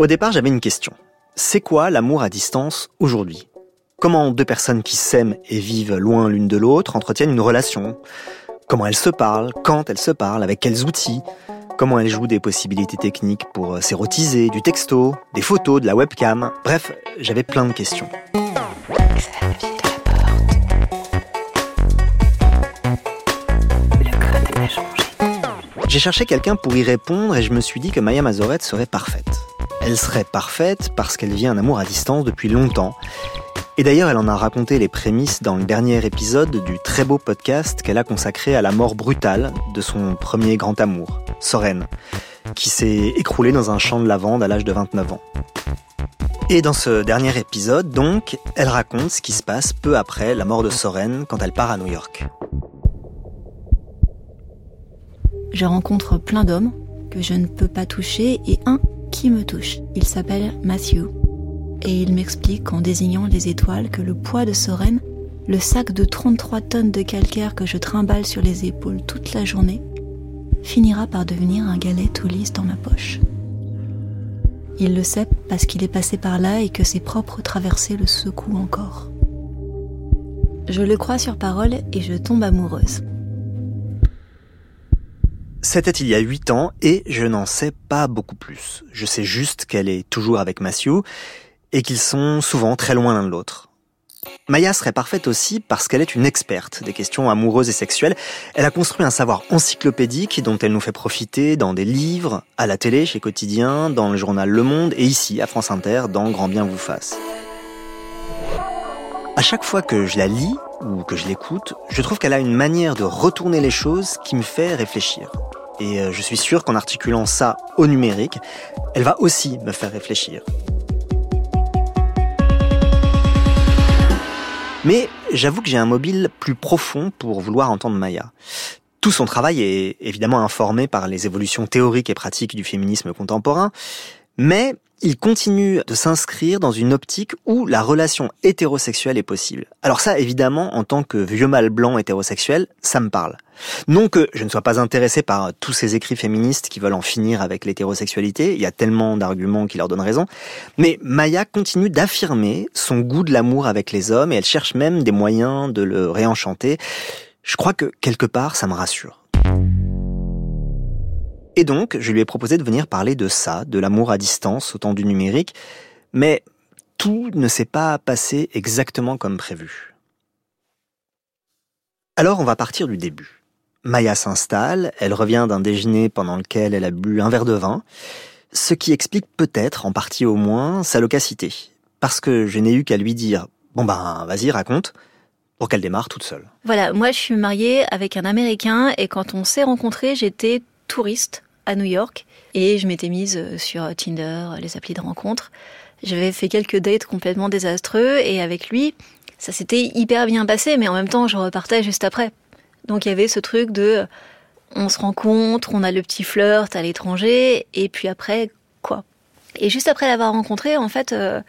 Au départ, j'avais une question. C'est quoi l'amour à distance aujourd'hui? Comment deux personnes qui s'aiment et vivent loin l'une de l'autre entretiennent une relation? Comment elles se parlent? Quand elles se parlent? Avec quels outils? Comment elles jouent des possibilités techniques pour s'érotiser, du texto, des photos, de la webcam? Bref, j'avais plein de questions. J'ai cherché quelqu'un pour y répondre et je me suis dit que Maya Mazoret serait parfaite. Elle serait parfaite parce qu'elle vit un amour à distance depuis longtemps. Et d'ailleurs, elle en a raconté les prémices dans le dernier épisode du très beau podcast qu'elle a consacré à la mort brutale de son premier grand amour, Soren, qui s'est écroulé dans un champ de lavande à l'âge de 29 ans. Et dans ce dernier épisode, donc, elle raconte ce qui se passe peu après la mort de Soren quand elle part à New York. Je rencontre plein d'hommes que je ne peux pas toucher et un qui me touche. Il s'appelle Matthew. Et il m'explique en désignant les étoiles que le poids de Soren, le sac de 33 tonnes de calcaire que je trimballe sur les épaules toute la journée, finira par devenir un galet tout lisse dans ma poche. Il le sait parce qu'il est passé par là et que ses propres traversées le secouent encore. Je le crois sur parole et je tombe amoureuse. C'était il y a huit ans et je n'en sais pas beaucoup plus. Je sais juste qu'elle est toujours avec Matthew et qu'ils sont souvent très loin l'un de l'autre. Maya serait parfaite aussi parce qu'elle est une experte des questions amoureuses et sexuelles. Elle a construit un savoir encyclopédique dont elle nous fait profiter dans des livres, à la télé, chez Quotidien, dans le journal Le Monde et ici, à France Inter, dans Grand Bien vous fasse. À chaque fois que je la lis ou que je l'écoute, je trouve qu'elle a une manière de retourner les choses qui me fait réfléchir. Et euh, je suis sûr qu'en articulant ça au numérique, elle va aussi me faire réfléchir. Mais j'avoue que j'ai un mobile plus profond pour vouloir entendre Maya. Tout son travail est évidemment informé par les évolutions théoriques et pratiques du féminisme contemporain, mais il continue de s'inscrire dans une optique où la relation hétérosexuelle est possible. Alors ça, évidemment, en tant que vieux mâle blanc hétérosexuel, ça me parle. Non que je ne sois pas intéressé par tous ces écrits féministes qui veulent en finir avec l'hétérosexualité, il y a tellement d'arguments qui leur donnent raison, mais Maya continue d'affirmer son goût de l'amour avec les hommes et elle cherche même des moyens de le réenchanter. Je crois que quelque part, ça me rassure. Et donc, je lui ai proposé de venir parler de ça, de l'amour à distance au temps du numérique, mais tout ne s'est pas passé exactement comme prévu. Alors on va partir du début. Maya s'installe, elle revient d'un déjeuner pendant lequel elle a bu un verre de vin, ce qui explique peut-être, en partie au moins, sa locacité. Parce que je n'ai eu qu'à lui dire Bon ben, vas-y, raconte, pour qu'elle démarre toute seule. Voilà, moi je suis mariée avec un Américain et quand on s'est rencontrés, j'étais touriste à New York et je m'étais mise sur Tinder, les applis de rencontre. J'avais fait quelques dates complètement désastreux et avec lui, ça s'était hyper bien passé, mais en même temps, je repartais juste après. Donc il y avait ce truc de on se rencontre, on a le petit flirt à l'étranger, et puis après, quoi Et juste après l'avoir rencontré, en fait, euh,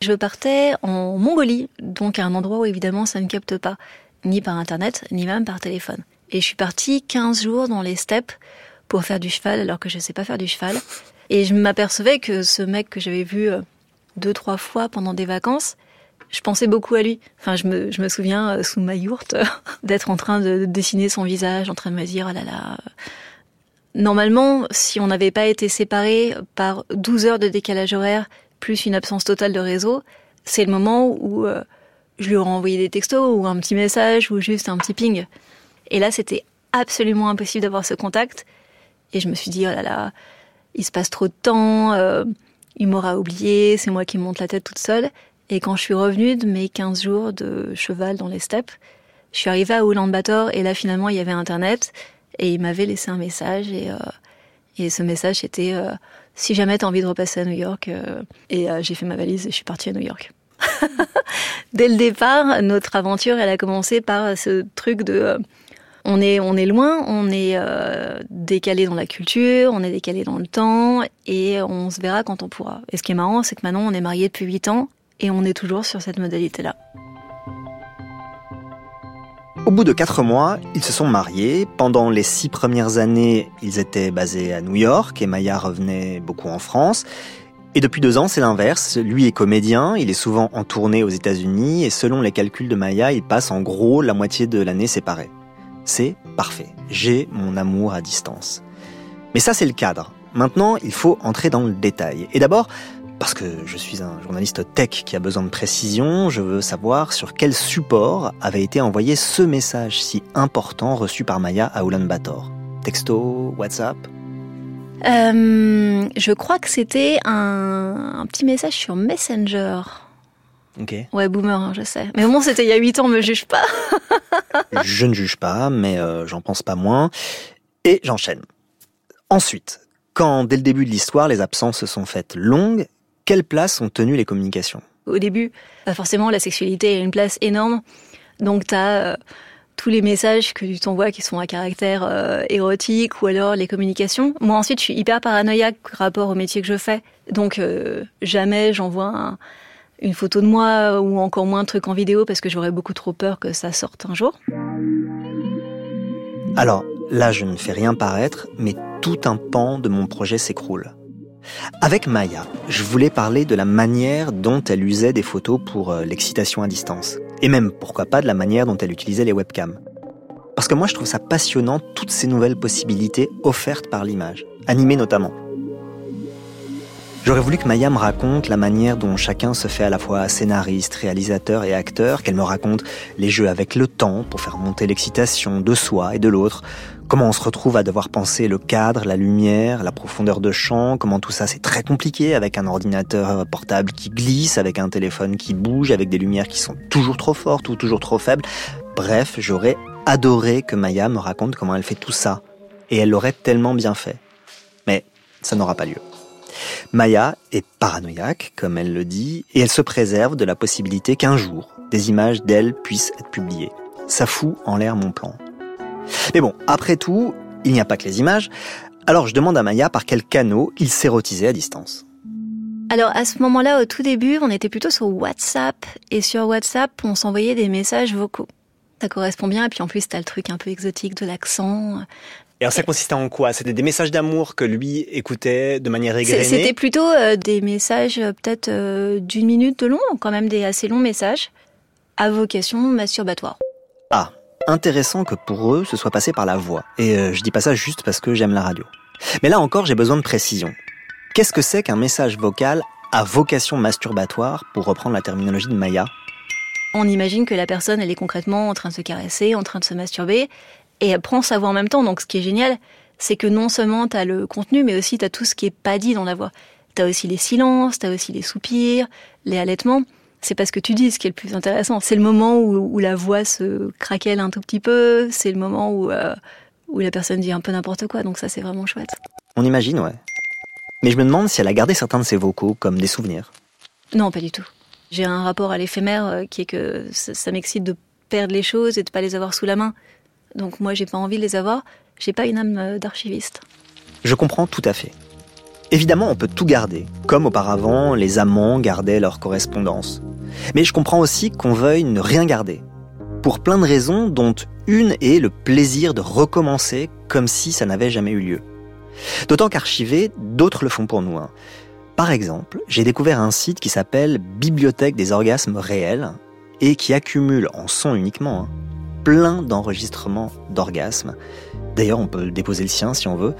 je partais en Mongolie, donc à un endroit où évidemment ça ne capte pas, ni par internet, ni même par téléphone. Et je suis partie 15 jours dans les steppes pour faire du cheval, alors que je ne sais pas faire du cheval. Et je m'apercevais que ce mec que j'avais vu euh, deux, trois fois pendant des vacances, je pensais beaucoup à lui. Enfin, je me, je me souviens euh, sous ma yourte d'être en train de dessiner son visage, en train de me dire, oh là là. Normalement, si on n'avait pas été séparés par 12 heures de décalage horaire, plus une absence totale de réseau, c'est le moment où euh, je lui aurais envoyé des textos ou un petit message ou juste un petit ping. Et là, c'était absolument impossible d'avoir ce contact. Et je me suis dit, oh là là, il se passe trop de temps, euh, il m'aura oublié, c'est moi qui monte la tête toute seule. Et quand je suis revenue de mes 15 jours de cheval dans les steppes, je suis arrivée à Ulaanbaatar et là finalement il y avait Internet et il m'avait laissé un message et, euh, et ce message c'était euh, si jamais tu as envie de repasser à New York et j'ai fait ma valise et je suis partie à New York. Dès le départ, notre aventure elle a commencé par ce truc de on est, loin, on est décalé dans la culture, on est décalé dans le temps, et on se verra quand on pourra. Et ce qui est marrant, c'est que maintenant, on est mariés depuis 8 ans, et on est toujours sur cette modalité-là. Au bout de quatre mois, ils se sont mariés. Pendant les six premières années, ils étaient basés à New York et Maya revenait beaucoup en France. Et depuis deux ans, c'est l'inverse. Lui est comédien, il est souvent en tournée aux États-Unis et selon les calculs de Maya, il passe en gros la moitié de l'année séparée. C'est parfait. J'ai mon amour à distance. Mais ça, c'est le cadre. Maintenant, il faut entrer dans le détail. Et d'abord, parce que je suis un journaliste tech qui a besoin de précision, je veux savoir sur quel support avait été envoyé ce message si important reçu par Maya à Ulaanbaatar. Texto, WhatsApp euh, Je crois que c'était un, petit message sur Messenger. Ok. Ouais, boomer, hein, je sais. Mais bon, c'était il y a 8 ans, me juge pas. je ne juge pas, mais euh, j'en pense pas moins. Et j'enchaîne. Ensuite, quand dès le début de l'histoire, les absences se sont faites longues, quelle place ont tenu les communications? Au début, forcément, la sexualité a une place énorme. Donc, tu as euh, tous les messages que tu t'envoies qui sont à caractère euh, érotique ou alors les communications. Moi, ensuite, je suis hyper paranoïaque rapport au métier que je fais. Donc, euh, jamais j'envoie une photo de moi ou encore moins un truc en vidéo parce que j'aurais beaucoup trop peur que ça sorte un jour. Alors, là, je ne fais rien paraître, mais tout un pan de mon projet s'écroule. Avec Maya, je voulais parler de la manière dont elle usait des photos pour euh, l'excitation à distance. Et même, pourquoi pas, de la manière dont elle utilisait les webcams. Parce que moi, je trouve ça passionnant, toutes ces nouvelles possibilités offertes par l'image, animées notamment. J'aurais voulu que Maya me raconte la manière dont chacun se fait à la fois scénariste, réalisateur et acteur, qu'elle me raconte les jeux avec le temps pour faire monter l'excitation de soi et de l'autre, comment on se retrouve à devoir penser le cadre, la lumière, la profondeur de champ, comment tout ça c'est très compliqué avec un ordinateur portable qui glisse, avec un téléphone qui bouge, avec des lumières qui sont toujours trop fortes ou toujours trop faibles. Bref, j'aurais adoré que Maya me raconte comment elle fait tout ça. Et elle l'aurait tellement bien fait. Mais ça n'aura pas lieu. Maya est paranoïaque, comme elle le dit, et elle se préserve de la possibilité qu'un jour, des images d'elle puissent être publiées. Ça fout en l'air mon plan. Mais bon, après tout, il n'y a pas que les images, alors je demande à Maya par quel canot il s'érotisait à distance. Alors à ce moment-là, au tout début, on était plutôt sur WhatsApp, et sur WhatsApp, on s'envoyait des messages vocaux. Ça correspond bien, et puis en plus, t'as le truc un peu exotique de l'accent, alors ça consistait en quoi? C'était des messages d'amour que lui écoutait de manière égrenée? C'était plutôt euh, des messages euh, peut-être euh, d'une minute de long, quand même des assez longs messages, à vocation masturbatoire? Ah, intéressant que pour eux ce soit passé par la voix. Et je dis pas ça juste parce que j'aime la radio. Mais là encore j'ai besoin de précision. Qu'est-ce que c'est qu'un message vocal à vocation masturbatoire, pour reprendre la terminologie de Maya? On imagine que la personne, elle est concrètement en train de se caresser, en train de se masturber, et elle prend sa voix en même temps. Donc ce qui est génial, c'est que non seulement tu as le contenu, mais aussi tu as tout ce qui est pas dit dans la voix. Tu as aussi les silences, tu as aussi les soupirs, les halètements. C'est pas ce que tu dis, ce qui est le plus intéressant. C'est le moment où, la voix se craquelle un tout petit peu, c'est le moment où, euh, où la personne dit un peu n'importe quoi, donc ça c'est vraiment chouette. On imagine, ouais. Mais je me demande si elle a gardé certains de ses vocaux comme des souvenirs. Non, pas du tout. J'ai un rapport à l'éphémère euh, qui est que ça, m'excite de perdre les choses et de pas les avoir sous la main. Donc moi, j'ai pas envie de les avoir. J'ai pas une âme euh, d'archiviste. Je comprends tout à fait. Évidemment, on peut tout garder, comme auparavant les amants gardaient leur correspondance. Mais je comprends aussi qu'on veuille ne rien garder. Pour plein de raisons, dont une est le plaisir de recommencer comme si ça n'avait jamais eu lieu. D'autant qu'archiver, d'autres le font pour nous. Hein. Par exemple, j'ai découvert un site qui s'appelle Bibliothèque des orgasmes réels et qui accumule en son uniquement hein, plein d'enregistrements d'orgasmes. D'ailleurs, on peut déposer le sien si on veut.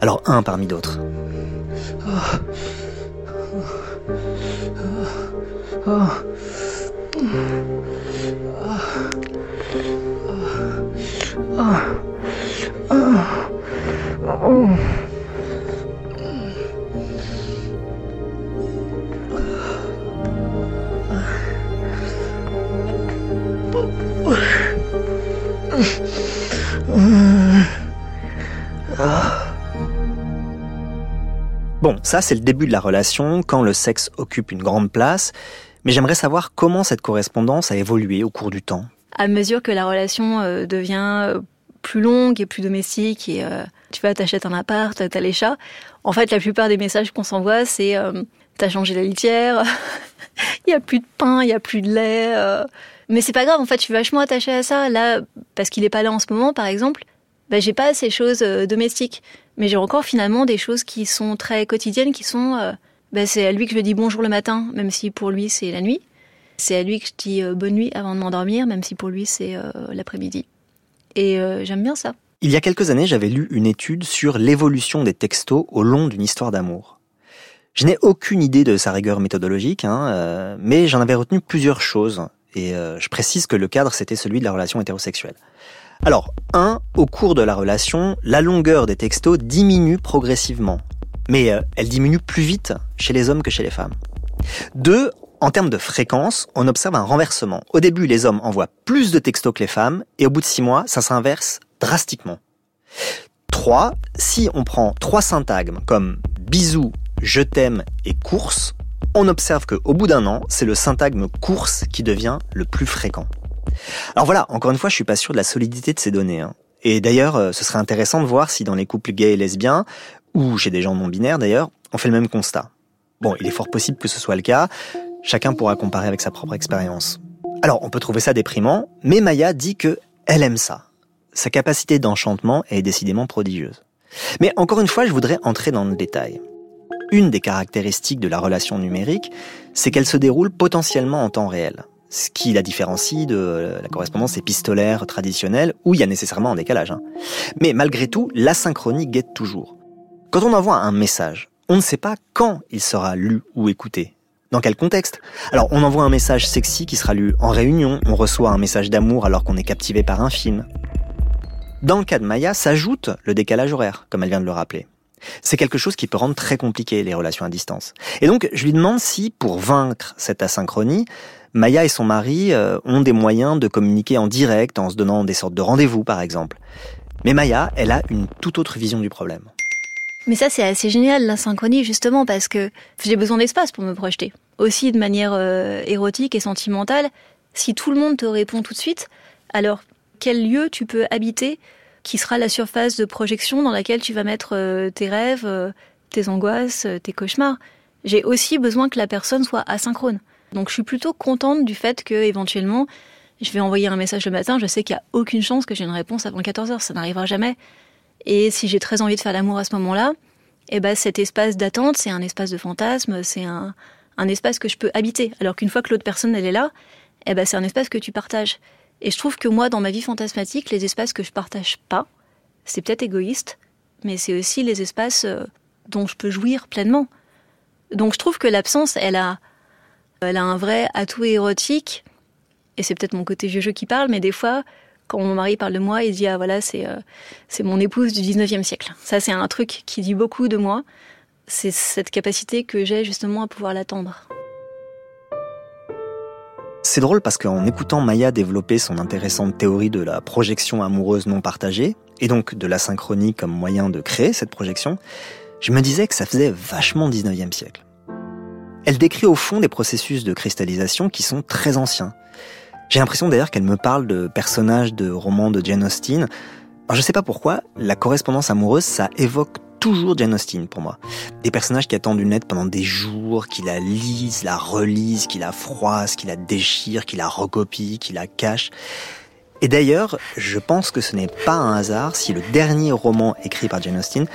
Alors un parmi d'autres. Bon, ça c'est le début de la relation, quand le sexe occupe une grande place, mais j'aimerais savoir comment cette correspondance a évolué au cours du temps. À mesure que la relation euh, devient euh, plus longue et plus domestique, et euh, tu vas, t'achètes un appart, t'as les chats, en fait la plupart des messages qu'on s'envoie, c'est t'as changé la litière, il y a plus de pain, il y a plus de lait. Mais c'est pas grave, en fait, je suis vachement attachée à ça. Là, parce qu'il est pas là en ce moment, par exemple, bah, j'ai pas ces choses domestiques mais j'ai encore finalement des choses qui sont très quotidiennes, qui sont euh, bah, c'est à lui que je dis bonjour le matin, même si pour lui c'est la nuit. C'est à lui que je dis euh, bonne nuit avant de m'endormir, même si pour lui c'est euh, l'après-midi. Et euh, j'aime bien ça. Il y a quelques années, j'avais lu une étude sur l'évolution des textos au long d'une histoire d'amour. Je n'ai aucune idée de sa rigueur méthodologique, hein, mais j'en avais retenu plusieurs choses. Et je précise que le cadre, c'était celui de la relation hétérosexuelle. Alors, un, au cours de la relation, la longueur des textos diminue progressivement. Mais elle diminue plus vite chez les hommes que chez les femmes. Deux, en termes de fréquence, on observe un renversement. Au début, les hommes envoient plus de textos que les femmes, et au bout de six mois, ça s'inverse drastiquement. 3. Si on prend trois syntagmes comme bisous, je t'aime et course, on observe qu'au bout d'un an, c'est le syntagme course qui devient le plus fréquent. Alors voilà, encore une fois, je suis pas sûr de la solidité de ces données. Hein. Et d'ailleurs, euh, ce serait intéressant de voir si dans les couples gays et lesbiens, ou chez des gens non binaires d'ailleurs, on fait le même constat. Bon, il est fort possible que ce soit le cas, Chacun pourra comparer avec sa propre expérience. Alors, on peut trouver ça déprimant, mais Maya dit que elle aime ça. Sa capacité d'enchantement est décidément prodigieuse. Mais encore une fois, je voudrais entrer dans le détail. Une des caractéristiques de la relation numérique, c'est qu'elle se déroule potentiellement en temps réel, ce qui la différencie de la correspondance épistolaire traditionnelle où il y a nécessairement un décalage. Hein. Mais malgré tout, l'asynchronie guette toujours. Quand on envoie un message, on ne sait pas quand il sera lu ou écouté. Dans quel contexte? Alors, on envoie un message sexy qui sera lu en réunion, on reçoit un message d'amour alors qu'on est captivé par un film. Dans le cas de Maya, s'ajoute le décalage horaire, comme elle vient de le rappeler. C'est quelque chose qui peut rendre très compliqué les relations à distance. Et donc, je lui demande si, pour vaincre cette asynchronie, Maya et son mari euh, ont des moyens de communiquer en direct en se donnant des sortes de rendez-vous, par exemple. Mais Maya, elle a une toute autre vision du problème. Mais ça, c'est assez génial, la synchronie, justement, parce que j'ai besoin d'espace pour me projeter aussi de manière euh, érotique et sentimentale, si tout le monde te répond tout de suite, alors quel lieu tu peux habiter qui sera la surface de projection dans laquelle tu vas mettre euh, tes rêves, tes angoisses, tes cauchemars? J'ai aussi besoin que la personne soit asynchrone. Donc je suis plutôt contente du fait que éventuellement je vais envoyer un message le matin, je sais qu'il n'y a aucune chance que j'ai une réponse avant 14 heures, ça n'arrivera jamais. Et si j'ai très envie de faire l'amour à ce moment-là, eh ben cet espace d'attente, c'est un espace de fantasme, c'est un, un espace que je peux habiter. Alors qu'une fois que l'autre personne elle est là, eh ben c'est un espace que tu partages. Et je trouve que moi, dans ma vie fantasmatique, les espaces que je partage pas, c'est peut-être égoïste, mais c'est aussi les espaces euh, dont je peux jouir pleinement. Donc je trouve que l'absence, elle a, elle a un vrai atout érotique. Et c'est peut-être mon côté vieux-jeu qui parle, mais des fois, quand mon mari parle de moi, il dit ah voilà c'est euh, c'est mon épouse du 19e siècle. Ça c'est un truc qui dit beaucoup de moi c'est cette capacité que j'ai justement à pouvoir l'attendre. C'est drôle parce qu'en écoutant Maya développer son intéressante théorie de la projection amoureuse non partagée, et donc de la synchronie comme moyen de créer cette projection, je me disais que ça faisait vachement 19e siècle. Elle décrit au fond des processus de cristallisation qui sont très anciens. J'ai l'impression d'ailleurs qu'elle me parle de personnages de romans de Jane Austen. Alors je sais pas pourquoi, la correspondance amoureuse, ça évoque toujours Jane Austen pour moi. Des personnages qui attendent une lettre pendant des jours, qui la lisent, la relisent, qui la froissent, qui la déchirent, qui la recopient, qui la cachent. Et d'ailleurs, je pense que ce n'est pas un hasard si le dernier roman écrit par Jane Austen,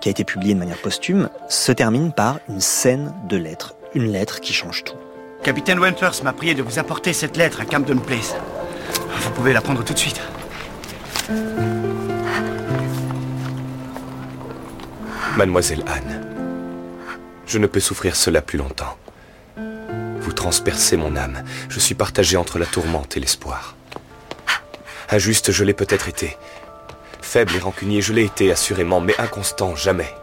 qui a été publié de manière posthume, se termine par une scène de lettres. Une lettre qui change tout. Capitaine Wentworth m'a prié de vous apporter cette lettre à Camden Place. Vous pouvez la prendre tout de suite. Mademoiselle Anne, je ne peux souffrir cela plus longtemps. Vous transpercez mon âme. Je suis partagé entre la tourmente et l'espoir. Injuste, je l'ai peut-être été. Faible et rancunier, je l'ai été, assurément, mais inconstant, jamais.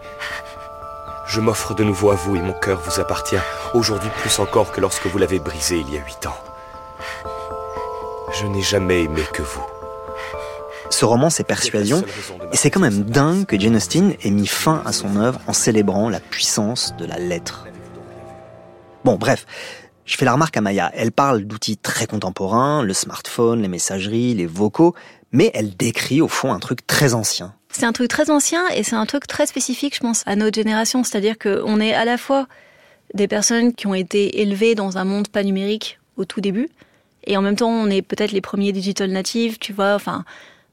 Je m'offre de nouveau à vous et mon cœur vous appartient, aujourd'hui plus encore que lorsque vous l'avez brisé il y a huit ans. Je n'ai jamais aimé que vous. Ce roman, c'est Persuasion, et c'est quand même dingue que Jane Austen ait mis fin à son œuvre en célébrant la puissance de la lettre. Bon, bref, je fais la remarque à Maya, elle parle d'outils très contemporains, le smartphone, les messageries, les vocaux, mais elle décrit au fond un truc très ancien. C'est un truc très ancien et c'est un truc très spécifique, je pense, à notre génération. C'est-à-dire qu'on est à la fois des personnes qui ont été élevées dans un monde pas numérique au tout début, et en même temps, on est peut-être les premiers digital natives, tu vois. Enfin,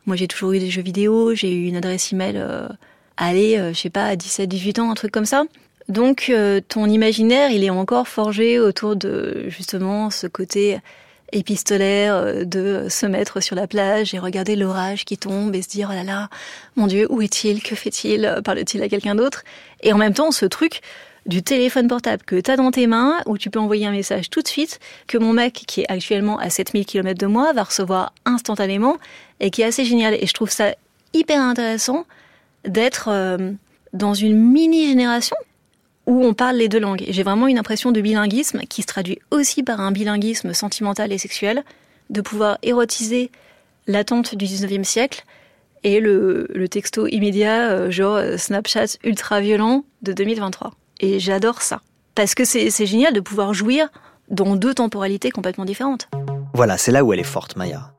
moi, j'ai toujours eu des jeux vidéo, j'ai eu une adresse email, euh, allez, euh, je sais pas, à 17, 18 ans, un truc comme ça. Donc euh, ton imaginaire, il est encore forgé autour de justement ce côté épistolaire euh, de se mettre sur la plage et regarder l'orage qui tombe et se dire oh là là, mon Dieu, où est-il? Que fait-il? Parle-t-il à quelqu'un d'autre? Et en même temps, ce truc du téléphone portable que tu as dans tes mains, où tu peux envoyer un message tout de suite, que mon mec, qui est actuellement à 7000 km de moi, va recevoir instantanément, et qui est assez génial. Et je trouve ça hyper intéressant d'être euh, dans une mini-génération où on parle les deux langues. J'ai vraiment une impression de bilinguisme qui se traduit aussi par un bilinguisme sentimental et sexuel, de pouvoir érotiser l'attente du 19e siècle et le, le texto immédiat, euh, genre euh, Snapchat ultra violent de 2023. Et j'adore ça. Parce que c'est génial de pouvoir jouir dans deux temporalités complètement différentes. Voilà, c'est là où elle est forte, Maya.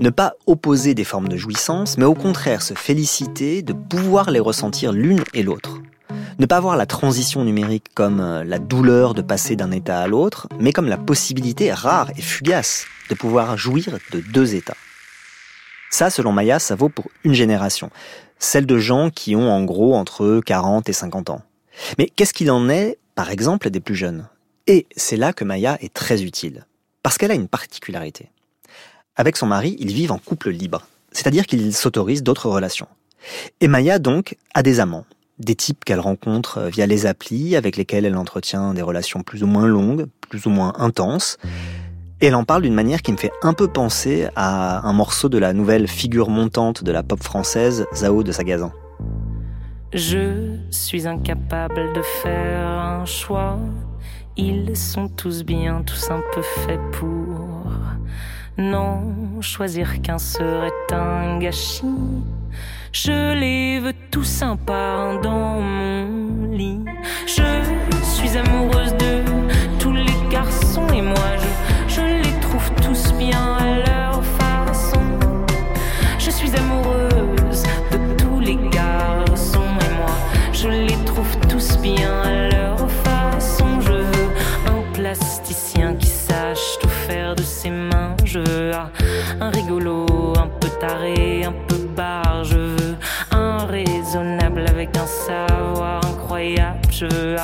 Ne pas opposer des formes de jouissance, mais au contraire se féliciter de pouvoir les ressentir l'une et l'autre. Ne pas voir la transition numérique comme euh, la douleur de passer d'un état à l'autre, mais comme la possibilité rare et fugace de pouvoir jouir de deux états. Ça, selon Maya, ça vaut pour une génération, celle de gens qui ont en gros entre 40 et 50 ans. Mais qu'est-ce qu'il en est, par exemple, des plus jeunes? Et c'est là que Maya est très utile, parce qu'elle a une particularité. Avec son mari, ils vivent en couple libre, c'est-à-dire qu'ils s'autorisent d'autres relations. Et Maya, donc, a des amants, des types qu'elle rencontre via les applis, avec lesquels elle entretient des relations plus ou moins longues, plus ou moins intenses. Et elle en parle d'une manière qui me fait un peu penser à un morceau de la nouvelle figure montante de la pop française, Zao de Sagazan. Je suis incapable de faire un choix. Ils sont tous bien, tous un peu faits pour. Non, choisir qu'un serait un gâchis. Je les veux tous sympas dans mon lit. Je suis amoureuse de tous les garçons et moi je, un peu barre. Je veux un raisonnable avec un savoir incroyable. Je veux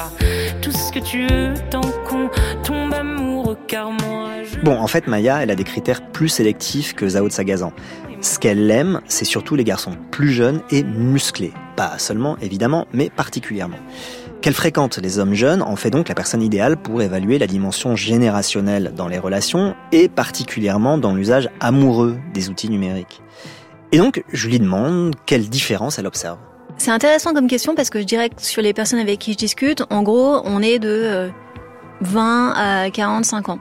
tout ce que tu veux tant qu'on tombe amoureux. Car moi, je... Bon, en fait, Maya, elle a des critères plus sélectifs que Zao de Sagazan. Ce qu'elle aime, c'est surtout les garçons plus jeunes et musclés. Pas seulement, évidemment, mais particulièrement. Qu'elle fréquente les hommes jeunes en fait donc la personne idéale pour évaluer la dimension générationnelle dans les relations et particulièrement dans l'usage amoureux des outils numériques. Et donc, je lui demande quelle différence elle observe. C'est intéressant comme question parce que je dirais que sur les personnes avec qui je discute, en gros, on est de 20 euh, à 45 ans.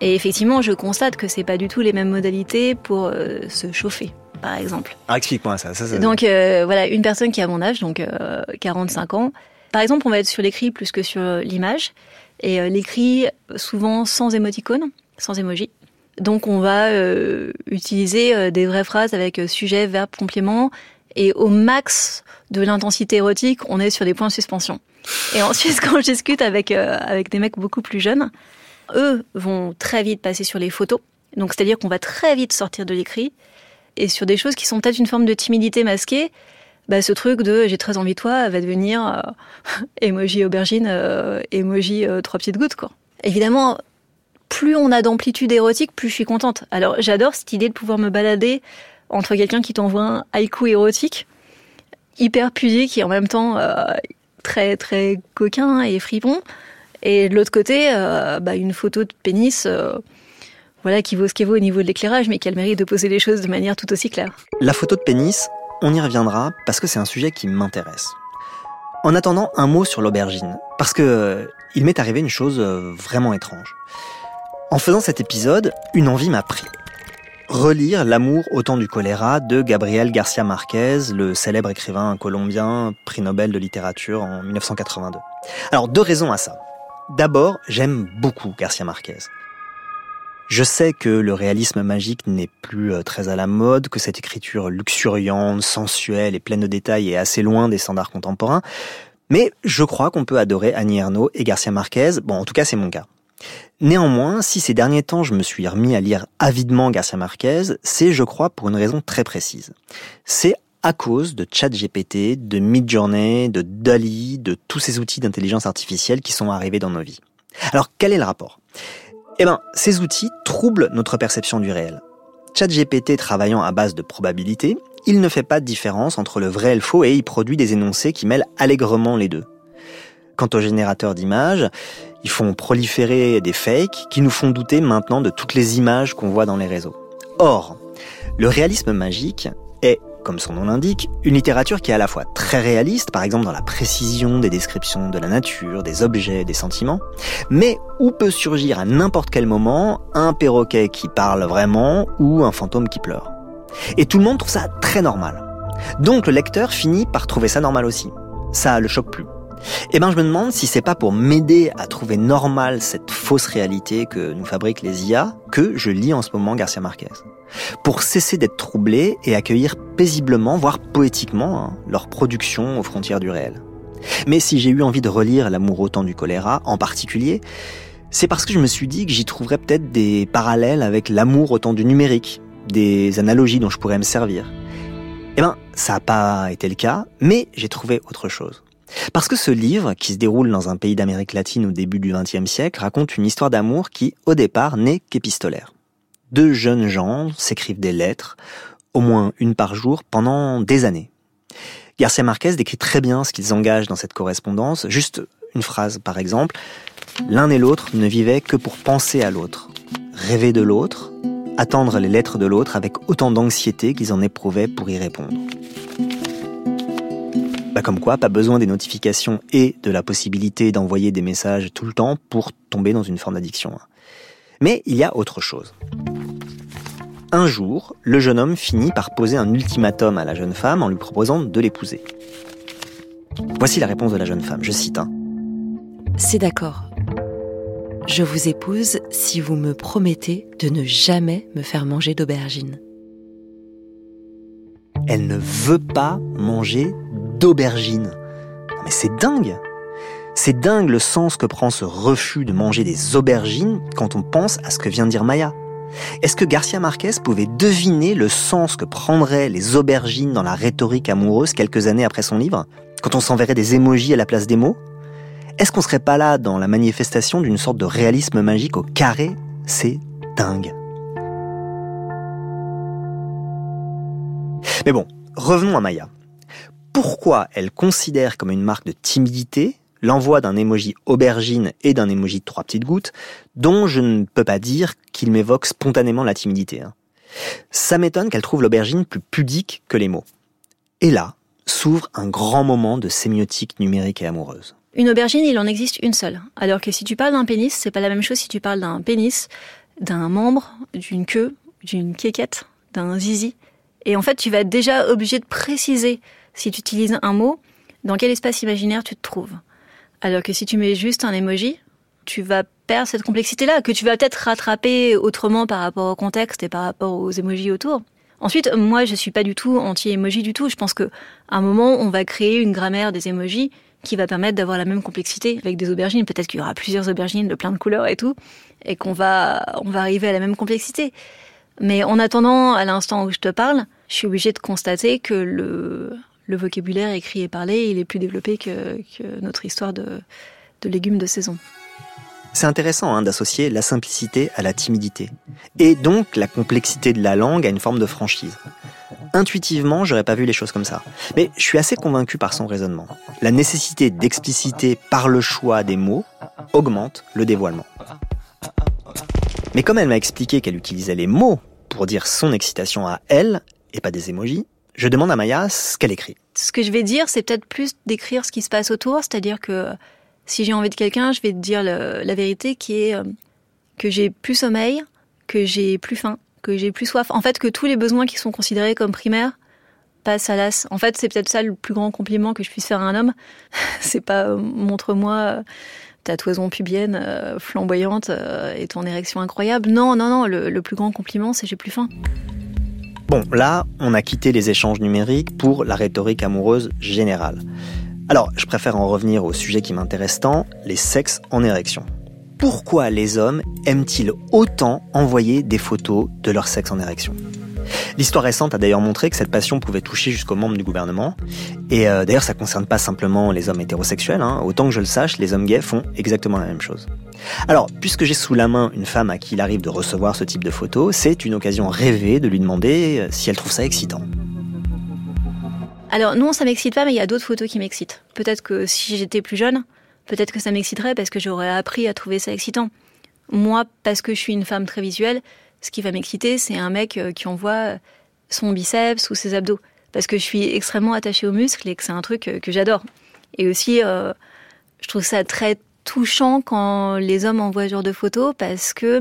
Et effectivement, je constate que c'est pas du tout les mêmes modalités pour euh, se chauffer, par exemple. Ah, explique-moi ça, ça, Donc euh, voilà, une personne qui a mon âge, donc 45 euh, ans. Par exemple, on va être sur l'écrit plus que sur l'image. Et l'écrit, souvent sans émoticône, sans émoji. Donc on va utiliser des vraies phrases avec sujet, verbe, complément. Et au max de l'intensité érotique, on est sur des points de suspension. Et ensuite, quand je discute avec, avec des mecs beaucoup plus jeunes, eux vont très vite passer sur les photos. Donc c'est-à-dire qu'on va très vite sortir de l'écrit et sur des choses qui sont peut-être une forme de timidité masquée. Bah, ce truc de j'ai très envie de toi va devenir euh, emoji aubergine, euh, emoji euh, trois petites gouttes quoi. Évidemment, plus on a d'amplitude érotique, plus je suis contente. Alors j'adore cette idée de pouvoir me balader entre quelqu'un qui t'envoie un haïku érotique, hyper pudique et en même temps très très coquin et fripon, et de l'autre côté, euh, bah, une photo de pénis, euh, voilà, qui vaut ce qu'elle vaut au niveau de l'éclairage, mais qui a le mérite de poser les choses de manière tout aussi claire. La photo de pénis, on y reviendra parce que c'est un sujet qui m'intéresse. En attendant, un mot sur l'aubergine, parce que euh, il m'est arrivé une chose vraiment étrange. En faisant cet épisode, une envie m'a pris. Relire L'amour au temps du choléra de Gabriel Garcia Marquez, le célèbre écrivain colombien, prix Nobel de littérature en 1982. Alors deux raisons à ça. D'abord, j'aime beaucoup Garcia Marquez. Je sais que le réalisme magique n'est plus euh, très à la mode, que cette écriture luxuriante, sensuelle et pleine de détails est assez loin des standards contemporains, mais je crois qu'on peut adorer Annie Ernaux et Garcia Marquez, bon en tout cas c'est mon cas. Néanmoins, si ces derniers temps je me suis remis à lire avidement Garcia Marquez, c'est je crois pour une raison très précise. C'est à cause de ChatGPT, de Midjourney, de DALI, de tous ces outils d'intelligence artificielle qui sont arrivés dans nos vies. Alors, quel est le rapport? Eh bien, ces outils troublent notre perception du réel. ChatGPT travaillant à base de probabilité, il ne fait pas de différence entre le vrai et le faux et il produit des énoncés qui mêlent allègrement les deux. Quant aux générateurs d'images, ils font proliférer des fakes qui nous font douter maintenant de toutes les images qu'on voit dans les réseaux. Or, le réalisme magique est, comme son nom l'indique, une littérature qui est à la fois très réaliste, par exemple dans la précision des descriptions de la nature, des objets, des sentiments, mais où peut surgir à n'importe quel moment un perroquet qui parle vraiment ou un fantôme qui pleure. Et tout le monde trouve ça très normal. Donc le lecteur finit par trouver ça normal aussi. Ça le choque plus. Eh ben, je me demande si c'est pas pour m'aider à trouver normal cette fausse réalité que nous fabriquent les IA que je lis en ce moment Garcia Marquez. Pour cesser d'être troublé et accueillir paisiblement, voire poétiquement, hein, leur production aux frontières du réel. Mais si j'ai eu envie de relire L'amour au temps du choléra, en particulier, c'est parce que je me suis dit que j'y trouverais peut-être des parallèles avec l'amour au temps du numérique, des analogies dont je pourrais me servir. Eh ben, ça n'a pas été le cas, mais j'ai trouvé autre chose. Parce que ce livre, qui se déroule dans un pays d'Amérique latine au début du XXe siècle, raconte une histoire d'amour qui, au départ, n'est qu'épistolaire. Deux jeunes gens s'écrivent des lettres, au moins une par jour, pendant des années. Garcia Marquez décrit très bien ce qu'ils engagent dans cette correspondance. Juste une phrase, par exemple. L'un et l'autre ne vivaient que pour penser à l'autre, rêver de l'autre, attendre les lettres de l'autre avec autant d'anxiété qu'ils en éprouvaient pour y répondre. Bah comme quoi, pas besoin des notifications et de la possibilité d'envoyer des messages tout le temps pour tomber dans une forme d'addiction. Mais il y a autre chose. Un jour, le jeune homme finit par poser un ultimatum à la jeune femme en lui proposant de l'épouser. Voici la réponse de la jeune femme, je cite. Hein. C'est d'accord. Je vous épouse si vous me promettez de ne jamais me faire manger d'aubergine. Elle ne veut pas manger d'aubergines. Mais c'est dingue C'est dingue le sens que prend ce refus de manger des aubergines quand on pense à ce que vient de dire Maya. Est-ce que Garcia Marquez pouvait deviner le sens que prendraient les aubergines dans la rhétorique amoureuse quelques années après son livre Quand on s'enverrait des émojis à la place des mots? Est-ce qu'on serait pas là dans la manifestation d'une sorte de réalisme magique au carré? C'est dingue. Mais bon, revenons à Maya pourquoi elle considère comme une marque de timidité l'envoi d'un émoji aubergine et d'un émoji de trois petites gouttes, dont je ne peux pas dire qu'il m'évoque spontanément la timidité. Hein. Ça m'étonne qu'elle trouve l'aubergine plus pudique que les mots. Et là, s'ouvre un grand moment de sémiotique numérique et amoureuse. Une aubergine, il en existe une seule. Alors que si tu parles d'un pénis, c'est pas la même chose si tu parles d'un pénis, d'un membre, d'une queue, d'une quéquette, d'un zizi. Et en fait, tu vas être déjà obligé de préciser si tu utilises un mot, dans quel espace imaginaire tu te trouves. Alors que si tu mets juste un emoji, tu vas perdre cette complexité-là, que tu vas peut-être rattraper autrement par rapport au contexte et par rapport aux emojis autour. Ensuite, moi, je suis pas du tout anti-emoji du tout. Je pense que à un moment, on va créer une grammaire des emojis qui va permettre d'avoir la même complexité avec des aubergines. Peut-être qu'il y aura plusieurs aubergines de plein de couleurs et tout, et qu'on va, va arriver à la même complexité. Mais en attendant, à l'instant où je te parle, je suis obligée de constater que le, le vocabulaire écrit et parlé, est plus développé que, notre histoire de, légumes de saison. C'est intéressant hein, d'associer la simplicité à la timidité, et donc la complexité de la langue à une forme de franchise. Intuitivement, j'aurais pas vu les choses comme ça, mais je suis assez convaincu par son raisonnement. La nécessité d'expliciter par le choix des mots augmente le dévoilement. Mais comme elle m'a expliqué qu'elle utilisait les mots pour dire son excitation à elle, et pas des émojis, je demande à Maya ce qu'elle écrit. Ce que je vais dire, c'est peut-être plus d'écrire ce qui se passe autour, c'est-à-dire que si j'ai envie de quelqu'un, je vais te dire la vérité qui est euh, que j'ai plus sommeil, que j'ai plus faim, que j'ai plus soif. En fait, que tous les besoins qui sont considérés comme primaires passent à l'as. En fait, c'est peut-être ça le plus grand compliment que je puisse faire à un homme. c'est pas euh, montre-moi euh, ta toison pubienne flamboyante et ton érection incroyable. Non, non, non. Le, le plus grand compliment, c'est j'ai plus faim. Bon, là, on a quitté les échanges numériques pour la rhétorique amoureuse générale. Alors, je préfère en revenir au sujet qui m'intéresse tant, les sexes en érection. Pourquoi les hommes aiment-ils autant envoyer des photos de leur sexe en érection? L'histoire récente a d'ailleurs montré que cette passion pouvait toucher jusqu'aux membres du gouvernement. Et euh, d'ailleurs, ça concerne pas simplement les hommes hétérosexuels. Hein. Autant que je le sache, les hommes gays font exactement la même chose. Alors, puisque j'ai sous la main une femme à qui il arrive de recevoir ce type de photos, c'est une occasion rêvée de lui demander euh, si elle trouve ça excitant. Alors non, ça m'excite pas, mais il y a d'autres photos qui m'excitent. Peut-être que si j'étais plus jeune, peut-être que ça m'exciterait parce que j'aurais appris à trouver ça excitant. Moi, parce que je suis une femme très visuelle, ce qui va m'exciter, c'est un mec euh, qui envoie son biceps ou ses abdos. Parce que je suis extrêmement attachée aux muscles et que c'est un truc euh, que j'adore. Et aussi, euh, je trouve ça très touchant quand les hommes envoient ce genre de photos parce que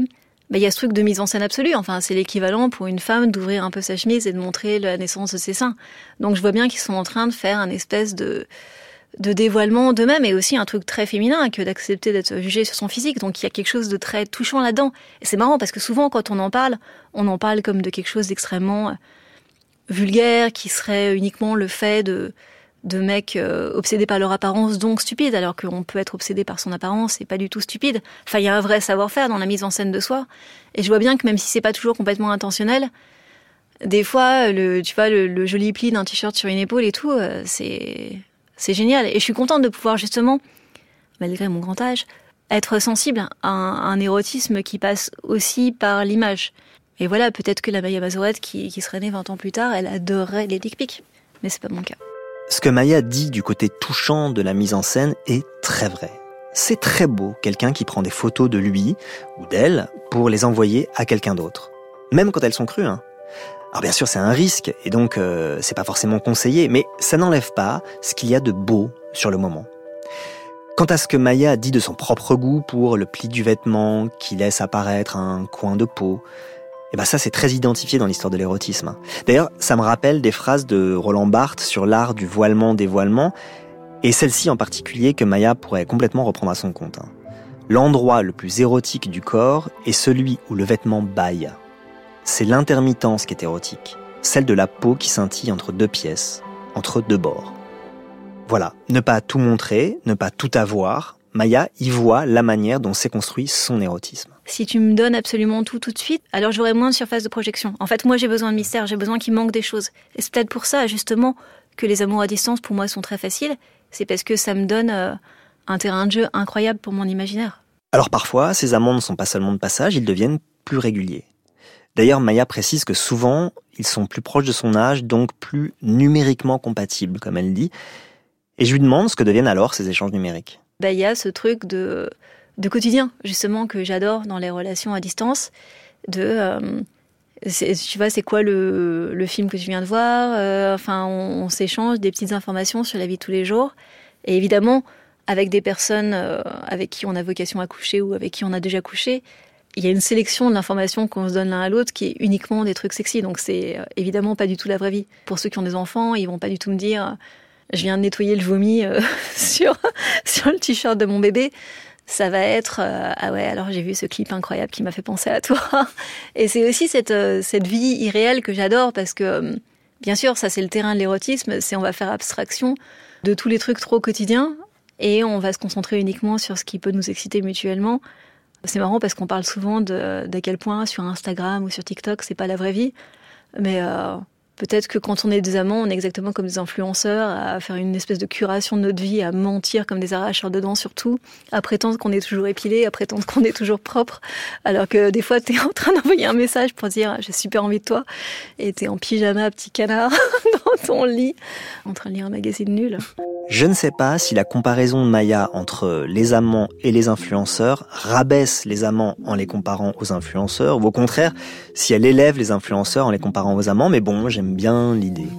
bah, il y a ce truc de mise en scène absolue. Enfin, c'est l'équivalent pour une femme d'ouvrir un peu sa chemise et de montrer la naissance de ses seins. Donc, je vois bien qu'ils sont en train de faire un espèce de de dévoilement d'eux-mêmes et aussi un truc très féminin que d'accepter d'être jugé sur son physique. Donc il y a quelque chose de très touchant là-dedans. Et c'est marrant parce que souvent quand on en parle, on en parle comme de quelque chose d'extrêmement euh, vulgaire qui serait uniquement le fait de de mecs euh, obsédés par leur apparence, donc stupides, alors qu'on peut être obsédé par son apparence et pas du tout stupide. Enfin, il y a un vrai savoir-faire dans la mise en scène de soi. Et je vois bien que même si c'est pas toujours complètement intentionnel, des fois, le, tu vois, le, joli pli d'un t-shirt sur une épaule et tout, euh, c'est c'est génial. Et je suis contente de pouvoir justement, malgré mon grand âge, être sensible à un, érotisme qui passe aussi par l'image. Et voilà, peut-être que la Maya Mazorette, qui, serait née 20 ans plus tard, elle adorerait les dick pics. Mais c'est pas mon cas. Ce que Maya dit du côté touchant de la mise en scène est très vrai. C'est très beau, quelqu'un qui prend des photos de lui ou d'elle pour les envoyer à quelqu'un d'autre. Même quand elles sont crues, hein. Alors bien sûr, c'est un risque et donc euh, c'est pas forcément conseillé, mais ça n'enlève pas ce qu'il y a de beau sur le moment. Quant à ce que Maya dit de son propre goût pour le pli du vêtement qui laisse apparaître un coin de peau, eh ben ça c'est très identifié dans l'histoire de l'érotisme. D'ailleurs, ça me rappelle des phrases de Roland Barthes sur l'art du voilement-dévoilement, et celle-ci en particulier que Maya pourrait complètement reprendre à son compte. Hein. L'endroit le plus érotique du corps est celui où le vêtement baille c'est l'intermittence qui est érotique, celle de la peau qui scintille entre deux pièces, entre deux bords. Voilà, ne pas tout montrer, ne pas tout avoir, Maya y voit la manière dont s'est construit son érotisme. Si tu me donnes absolument tout tout de suite, alors j'aurai moins de surface de projection. En fait, moi j'ai besoin de mystère, j'ai besoin qu'il manque des choses. Et c'est peut-être pour ça, justement, que les amours à distance pour moi sont très faciles. C'est parce que ça me donne euh, un terrain de jeu incroyable pour mon imaginaire. Alors parfois, ces amants ne sont pas seulement de passage, ils deviennent plus réguliers. D'ailleurs, Maya précise que souvent, ils sont plus proches de son âge, donc plus numériquement compatibles, comme elle dit. Et je lui demande ce que deviennent alors ces échanges numériques. Bah, il y a ce truc de, de quotidien, justement, que j'adore dans les relations à distance. De, euh, tu vois, c'est quoi le, film que tu viens de voir euh, Enfin, on, s'échange des petites informations sur la vie de tous les jours. Et évidemment, avec des personnes euh, avec qui on a vocation à coucher ou avec qui on a déjà couché, il y a une sélection de l'information qu'on se donne l'un à l'autre qui est uniquement des trucs sexy. Donc c'est euh, évidemment pas du tout la vraie vie. Pour ceux qui ont des enfants, ils vont pas du tout me dire je viens de nettoyer le vomi euh, sur sur le t-shirt de mon bébé. Ça va être euh, ah ouais alors j'ai vu ce clip incroyable qui m'a fait penser à toi. Et c'est aussi cette cette vie irréelle que j'adore parce que bien sûr ça c'est le terrain de l'érotisme, c'est on va faire abstraction de tous les trucs trop quotidiens et on va se concentrer uniquement sur ce qui peut nous exciter mutuellement. C'est marrant parce qu'on parle souvent de, quel point sur Instagram ou sur TikTok, c'est pas la vraie vie. Mais euh, peut-être que quand on est des amants, on est exactement comme des influenceurs, à faire une espèce de curation de notre vie, à mentir comme des arracheurs de dents surtout, à prétendre qu'on est toujours épilé, à prétendre qu'on est toujours propre, alors que des fois, tu es en train d'envoyer un message pour dire j'ai super envie de toi, et tu en pyjama, petit canard, ton lit, en train de lire un magazine nul. Je ne sais pas si la comparaison de Maya entre les amants et les influenceurs rabaisse les amants en les comparant aux influenceurs, ou au contraire, si elle élève les influenceurs en les comparant aux amants, mais bon, j'aime bien l'idée.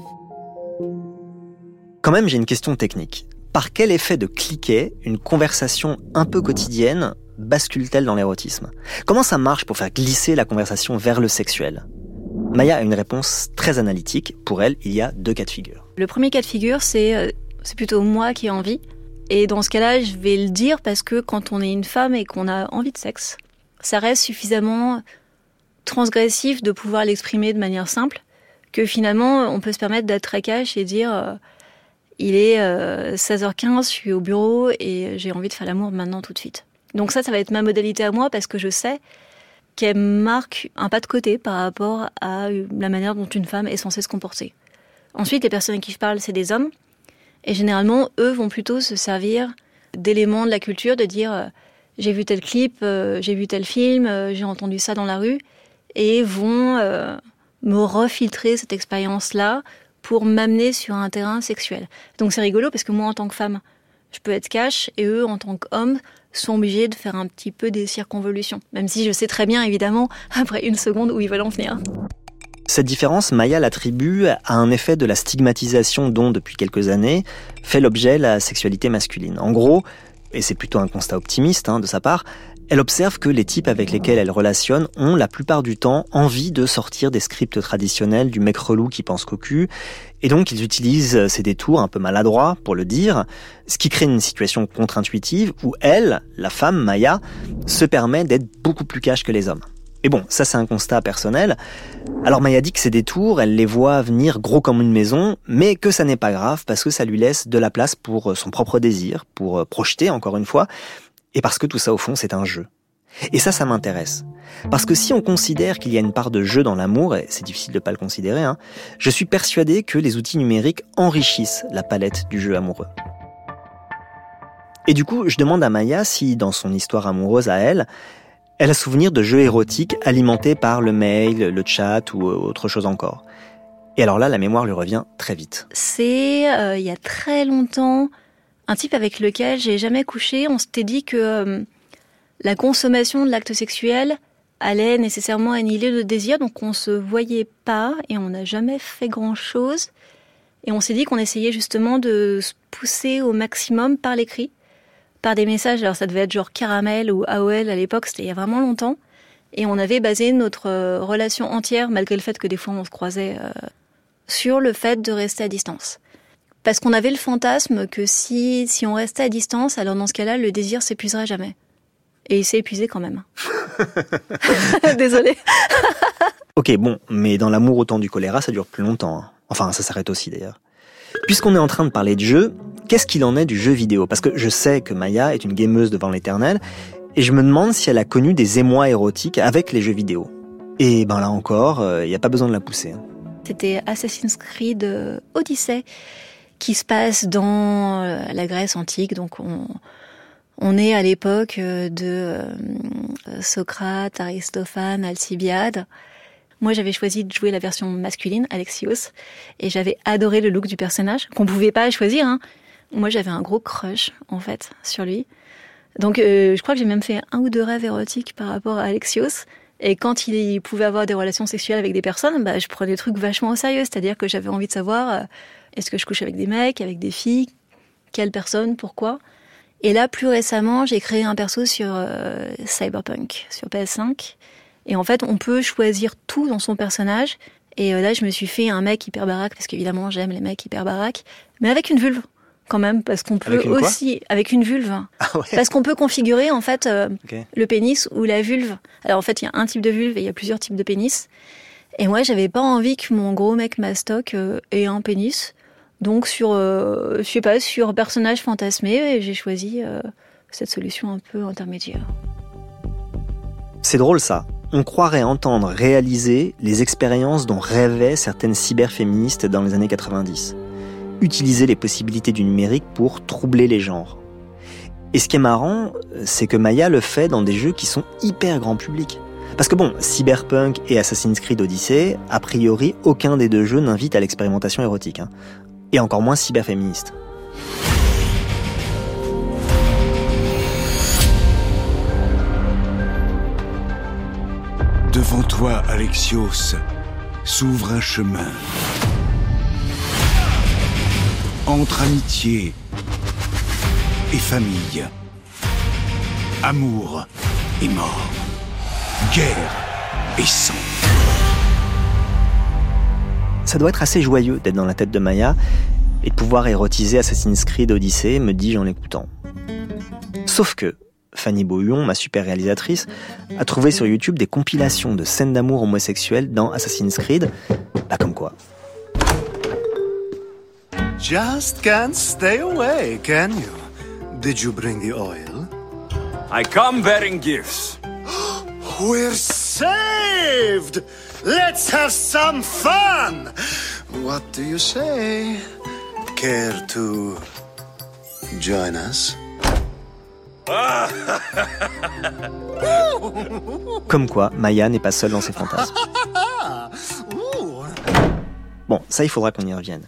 Quand même, j'ai une question technique. Par quel effet de cliquet une conversation un peu quotidienne bascule-t-elle dans l'érotisme? Comment ça marche pour faire glisser la conversation vers le sexuel? Maya a une réponse très analytique. Pour elle, il y a deux cas de figure. Le premier cas de figure, c'est euh, c'est plutôt moi qui ai envie. Et dans ce cas-là, je vais le dire parce que quand on est une femme et qu'on a envie de sexe, ça reste suffisamment transgressif de pouvoir l'exprimer de manière simple que finalement on peut se permettre d'être très cash et dire euh, il est 16h15, euh, je suis au bureau et j'ai envie de faire l'amour maintenant tout de suite. Donc ça, ça va être ma modalité à moi parce que je sais qu'elle marque un pas de côté par rapport à la manière dont une femme est censée se comporter. Ensuite, les personnes à qui je parle, c'est des hommes. Et généralement, eux vont plutôt se servir d'éléments de la culture, de dire euh, j'ai vu tel clip, euh, j'ai vu tel film, euh, j'ai entendu ça dans la rue, et vont me refiltrer cette expérience-là pour m'amener sur un terrain sexuel. Donc c'est rigolo parce que moi, en tant que femme, je peux être cash, et eux, en tant qu'hommes, sont obligés de faire un petit peu des circonvolutions. Même si je sais très bien, évidemment, après une seconde où ils veulent en venir. Cette différence, Maya l'attribue à un effet de la stigmatisation dont, depuis quelques années, fait l'objet la sexualité masculine. En gros, et c'est plutôt un constat optimiste hein, de sa part, elle observe que les types avec lesquels elle relationne ont la plupart du temps envie de sortir des scripts traditionnels du mec relou qui pense cocu, et donc ils utilisent ces détours un peu maladroits, pour le dire, ce qui crée une situation contre-intuitive où elle, la femme Maya, se permet d'être beaucoup plus cash que les hommes. Et bon, ça c'est un constat personnel. Alors Maya dit que ces détours, elle les voit venir gros comme une maison, mais que ça n'est pas grave parce que ça lui laisse de la place pour son propre désir, pour euh, projeter encore une fois, et parce que tout ça au fond c'est un jeu. Et ça, ça m'intéresse. Parce que si on considère qu'il y a une part de jeu dans l'amour, et c'est difficile de pas le considérer, hein, je suis persuadé que les outils numériques enrichissent la palette du jeu amoureux. Et du coup, je demande à Maya si, dans son histoire amoureuse à elle, elle a souvenir de jeux érotiques alimentés par le mail, le chat ou euh, autre chose encore. Et alors là, la mémoire lui revient très vite. C'est euh, il y a très longtemps un type avec lequel j'ai jamais couché. On s'était dit que euh, la consommation de l'acte sexuel allait nécessairement annihiler le désir, donc on se voyait pas et on n'a jamais fait grand chose. Et on s'est dit qu'on essayait justement de se pousser au maximum par l'écrit par des messages. Alors ça devait être genre Caramel ou AOL à l'époque, c'était il y a vraiment longtemps. Et on avait basé notre euh, relation entière, malgré le fait que des fois on se croisait, euh, sur le fait de rester à distance. Parce qu'on avait le fantasme que si, si on restait à distance, alors dans ce cas-là, le désir s'épuiserait jamais. Et il s'est épuisé quand même. Désolé. ok, bon, mais dans l'amour autant du choléra, ça dure plus longtemps. Hein. Enfin, ça s'arrête aussi d'ailleurs. Puisqu'on est en train de parler de jeu, qu'est-ce qu'il en est du jeu vidéo? Parce que je sais que Maya est une gameuse devant l'éternel, et je me demande si elle a connu des émois érotiques avec les jeux vidéo. Et ben là encore, il euh, n'y a pas besoin de la pousser. Hein. C'était Assassin's Creed euh, Odyssey, qui se passe dans euh, la Grèce antique, donc on, est à l'époque de Socrate, Aristophane, Alcibiade. Moi, j'avais choisi de jouer la version masculine, Alexios, et j'avais adoré le look du personnage, qu'on pouvait pas choisir. Hein. Moi, j'avais un gros crush, en fait, sur lui. Donc, euh, je crois que j'ai même fait un ou deux rêves érotiques par rapport à Alexios. Et quand il pouvait avoir des relations sexuelles avec des personnes, bah, je prenais des trucs vachement au sérieux. C'est-à-dire que j'avais envie de savoir, euh, est-ce que je couche avec des mecs, avec des filles, quelle personne, pourquoi? Et là, plus récemment, j'ai créé un perso sur euh, Cyberpunk, sur PS5. Et en fait, on peut choisir tout dans son personnage. Et euh, là, je me suis fait un mec hyper baraque, parce qu'évidemment, j'aime les mecs hyper baraques, mais avec une vulve quand même, parce qu'on peut aussi avec une vulve, ah parce qu'on peut configurer en fait euh, le pénis ou la vulve. Alors en fait, il y a un type de vulve et il y a plusieurs types de pénis. Et moi, j'avais pas envie que mon gros mec mastoc euh, ait un pénis. Donc sur, je sais pas, sur personnage fantasmé, j'ai choisi cette solution un peu intermédiaire. C'est drôle ça on croirait entendre réaliser les expériences dont rêvaient certaines cyberféministes dans les années 90. Utiliser les possibilités du numérique pour troubler les genres. Et ce qui est marrant, c'est que Maya le fait dans des jeux qui sont hyper grand public. Parce que bon, Cyberpunk et Assassin's Creed Odyssey, a priori, aucun des deux jeux n'invite à l'expérimentation érotique. Hein. Et encore moins cyberféministe. Devant toi, Alexios, s'ouvre un chemin. Entre amitié et famille. Amour et mort. Guerre et sang. Ça doit être assez joyeux d'être dans la tête de Maya et de pouvoir érotiser Assassin's Creed Odyssey, me dis-je en l'écoutant. Sauf que, Fanny Beauhuon, ma super réalisatrice, a trouvé sur YouTube des compilations de scènes d'amour homosexuelles dans Assassin's Creed. Bah comme quoi. Just can't stay away, can you? Did you bring the oil? I come bearing gifts. We're saved! Let's have some fun! What do you say? Care to join us? Comme quoi, Maya n'est pas seule dans ses fantasmes. Bon, ça, il faudra qu'on y revienne.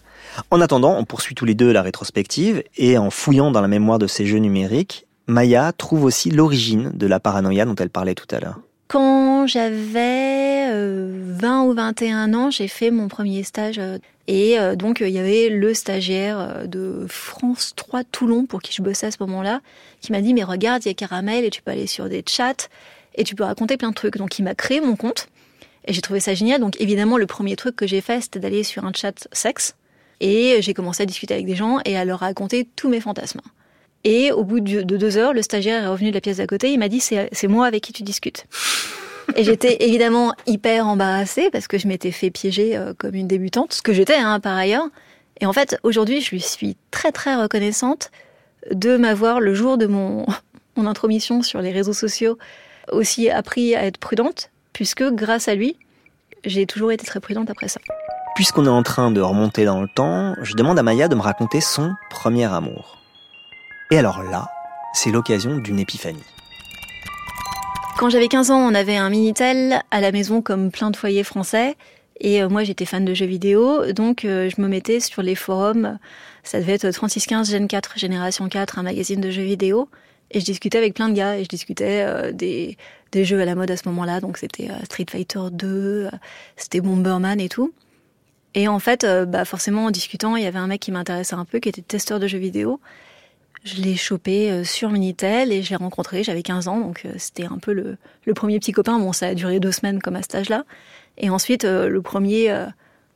En attendant, on poursuit tous les deux la rétrospective et en fouillant dans la mémoire de ces jeux numériques, Maya trouve aussi l'origine de la paranoïa dont elle parlait tout à l'heure. Quand j'avais 20 euh, ou 21 ans, j'ai fait mon premier stage. Euh, et euh, donc, il y avait le stagiaire de France 3 Toulon, pour qui je bossais à ce moment-là, qui m'a dit, mais regarde, il y a Caramel et tu peux aller sur des chats et tu peux raconter plein de trucs. Donc, il m'a créé mon compte. Et j'ai trouvé ça génial. Donc, évidemment, le premier truc que j'ai fait, c'était d'aller sur un chat sexe. Et j'ai commencé à discuter avec des gens et à leur raconter tous mes fantasmes. Et au bout de deux heures, le stagiaire est revenu de la pièce d'à côté. Il m'a dit c'est moi avec qui tu discutes. Et j'étais évidemment hyper embarrassée parce que je m'étais fait piéger euh, comme une débutante, ce que j'étais hein, par ailleurs. Et en fait, aujourd'hui, je lui suis très très reconnaissante de m'avoir le jour de mon, mon intromission sur les réseaux sociaux aussi appris à être prudente, puisque grâce à lui, j'ai toujours été très prudente après ça. Puisqu'on est en train de remonter dans le temps, je demande à Maya de me raconter son premier amour. Et alors là, c'est l'occasion d'une épiphanie. Quand j'avais 15 ans, on avait un Minitel à la maison comme plein de foyers français. Et euh, moi, j'étais fan de jeux vidéo, donc euh, je me mettais sur les forums. Ça devait être 3615 Gen 4, Génération 4, un magazine de jeux vidéo. Et je discutais avec plein de gars, et je discutais euh, des, des jeux à la mode à ce moment-là. Donc c'était Street Fighter 2, c'était Bomberman et tout. Et en fait, bah forcément, en discutant, il y avait un mec qui m'intéressait un peu, qui était testeur de jeux vidéo. Je l'ai chopé euh, sur Minitel et je l'ai rencontré, j'avais 15 ans, donc euh, c'était un peu le, premier petit copain. Bon, ça a duré deux semaines comme à cet âge-là. Et ensuite, euh, le premier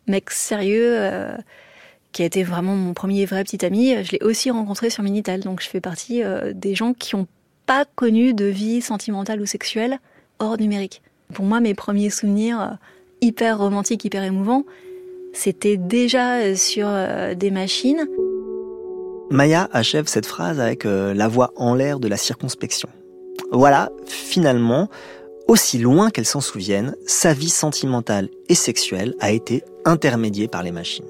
mec sérieux, qui a été vraiment mon premier vrai petit ami, je l'ai aussi rencontré sur Minitel. Donc je fais partie des gens qui n'ont pas connu de vie sentimentale ou sexuelle hors numérique. Pour moi, mes premiers souvenirs hyper romantiques, hyper émouvants, c'était déjà sur des machines. Maya achève cette phrase avec euh, la voix en l'air de la circonspection. Voilà, finalement, aussi loin qu'elle s'en souvienne, sa vie sentimentale et sexuelle a été intermédiée par les machines.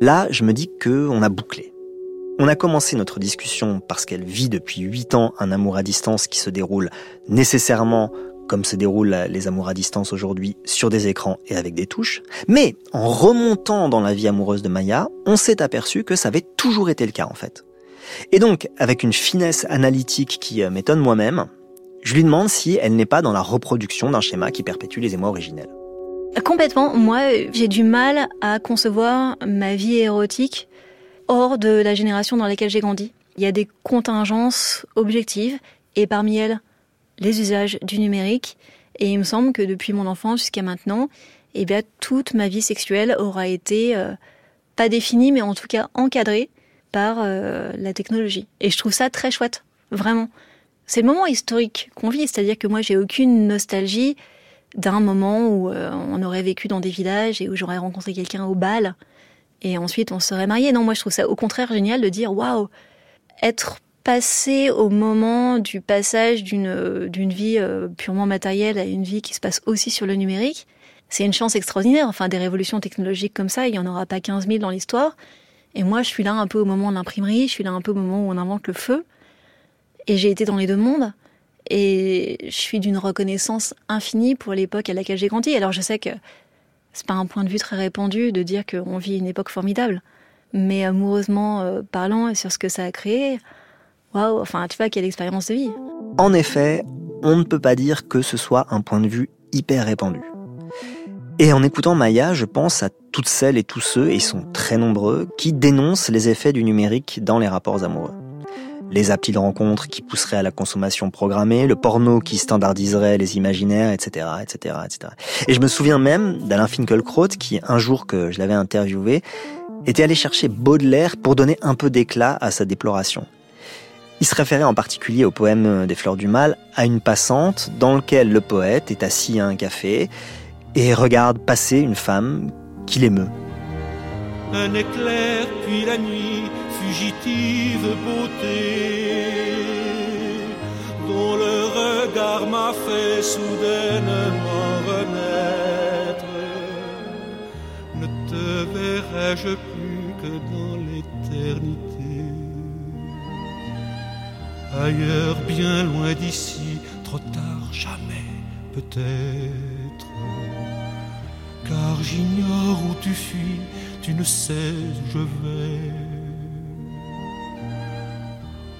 Là, je me dis que on a bouclé. On a commencé notre discussion parce qu'elle vit depuis 8 ans un amour à distance qui se déroule nécessairement comme se déroulent les amours à distance aujourd'hui sur des écrans et avec des touches. Mais en remontant dans la vie amoureuse de Maya, on s'est aperçu que ça avait toujours été le cas en fait. Et donc, avec une finesse analytique qui euh, m'étonne moi-même, je lui demande si elle n'est pas dans la reproduction d'un schéma qui perpétue les émois originels. Complètement. Moi, j'ai du mal à concevoir ma vie érotique hors de la génération dans laquelle j'ai grandi. Il y a des contingences objectives, et parmi elles, les usages du numérique. Et il me semble que depuis mon enfance jusqu'à maintenant, eh bien, toute ma vie sexuelle aura été euh, pas définie, mais en tout cas encadrée par euh, la technologie. Et je trouve ça très chouette, vraiment. C'est le moment historique qu'on vit, c'est-à-dire que moi, j'ai aucune nostalgie d'un moment où euh, on aurait vécu dans des villages et où j'aurais rencontré quelqu'un au bal et ensuite on serait marié. Non, moi, je trouve ça au contraire génial de dire waouh, être passer au moment du passage d'une d'une vie euh, purement matérielle à une vie qui se passe aussi sur le numérique, c'est une chance extraordinaire. Enfin, des révolutions technologiques comme ça, il n'y en aura pas 15 000 dans l'histoire. Et moi, je suis là un peu au moment de l'imprimerie, je suis là un peu au moment où on invente le feu. Et j'ai été dans les deux mondes. Et je suis d'une reconnaissance infinie pour l'époque à laquelle j'ai grandi. Alors je sais que c'est pas un point de vue très répandu de dire qu'on vit une époque formidable. Mais amoureusement euh, parlant et sur ce que ça a créé, waouh, enfin, tu vois, quelle expérience de vie. En effet, on ne peut pas dire que ce soit un point de vue hyper répandu. Et en écoutant Maya, je pense à toutes celles et tous ceux, et ils sont très nombreux, qui dénoncent les effets du numérique dans les rapports amoureux. Les applis de rencontres qui pousseraient à la consommation programmée, le porno qui standardiserait les imaginaires, etc., etc., etc. Et je me souviens même d'Alain Finkielkraut qui, un jour que je l'avais interviewé, était allé chercher Baudelaire pour donner un peu d'éclat à sa déploration. Il se référait en particulier au poème des Fleurs du Mal à une passante dans lequel le poète est assis à un café et regarde passer une femme qu'il émeut. Un éclair puis la nuit, fugitive beauté, dont le regard m'a fait soudainement renaître. Ne te verrai-je plus que dans l'éternité? Ailleurs, bien loin d'ici, trop tard, jamais, peut-être. Car j'ignore où tu fuis, tu ne sais où je vais.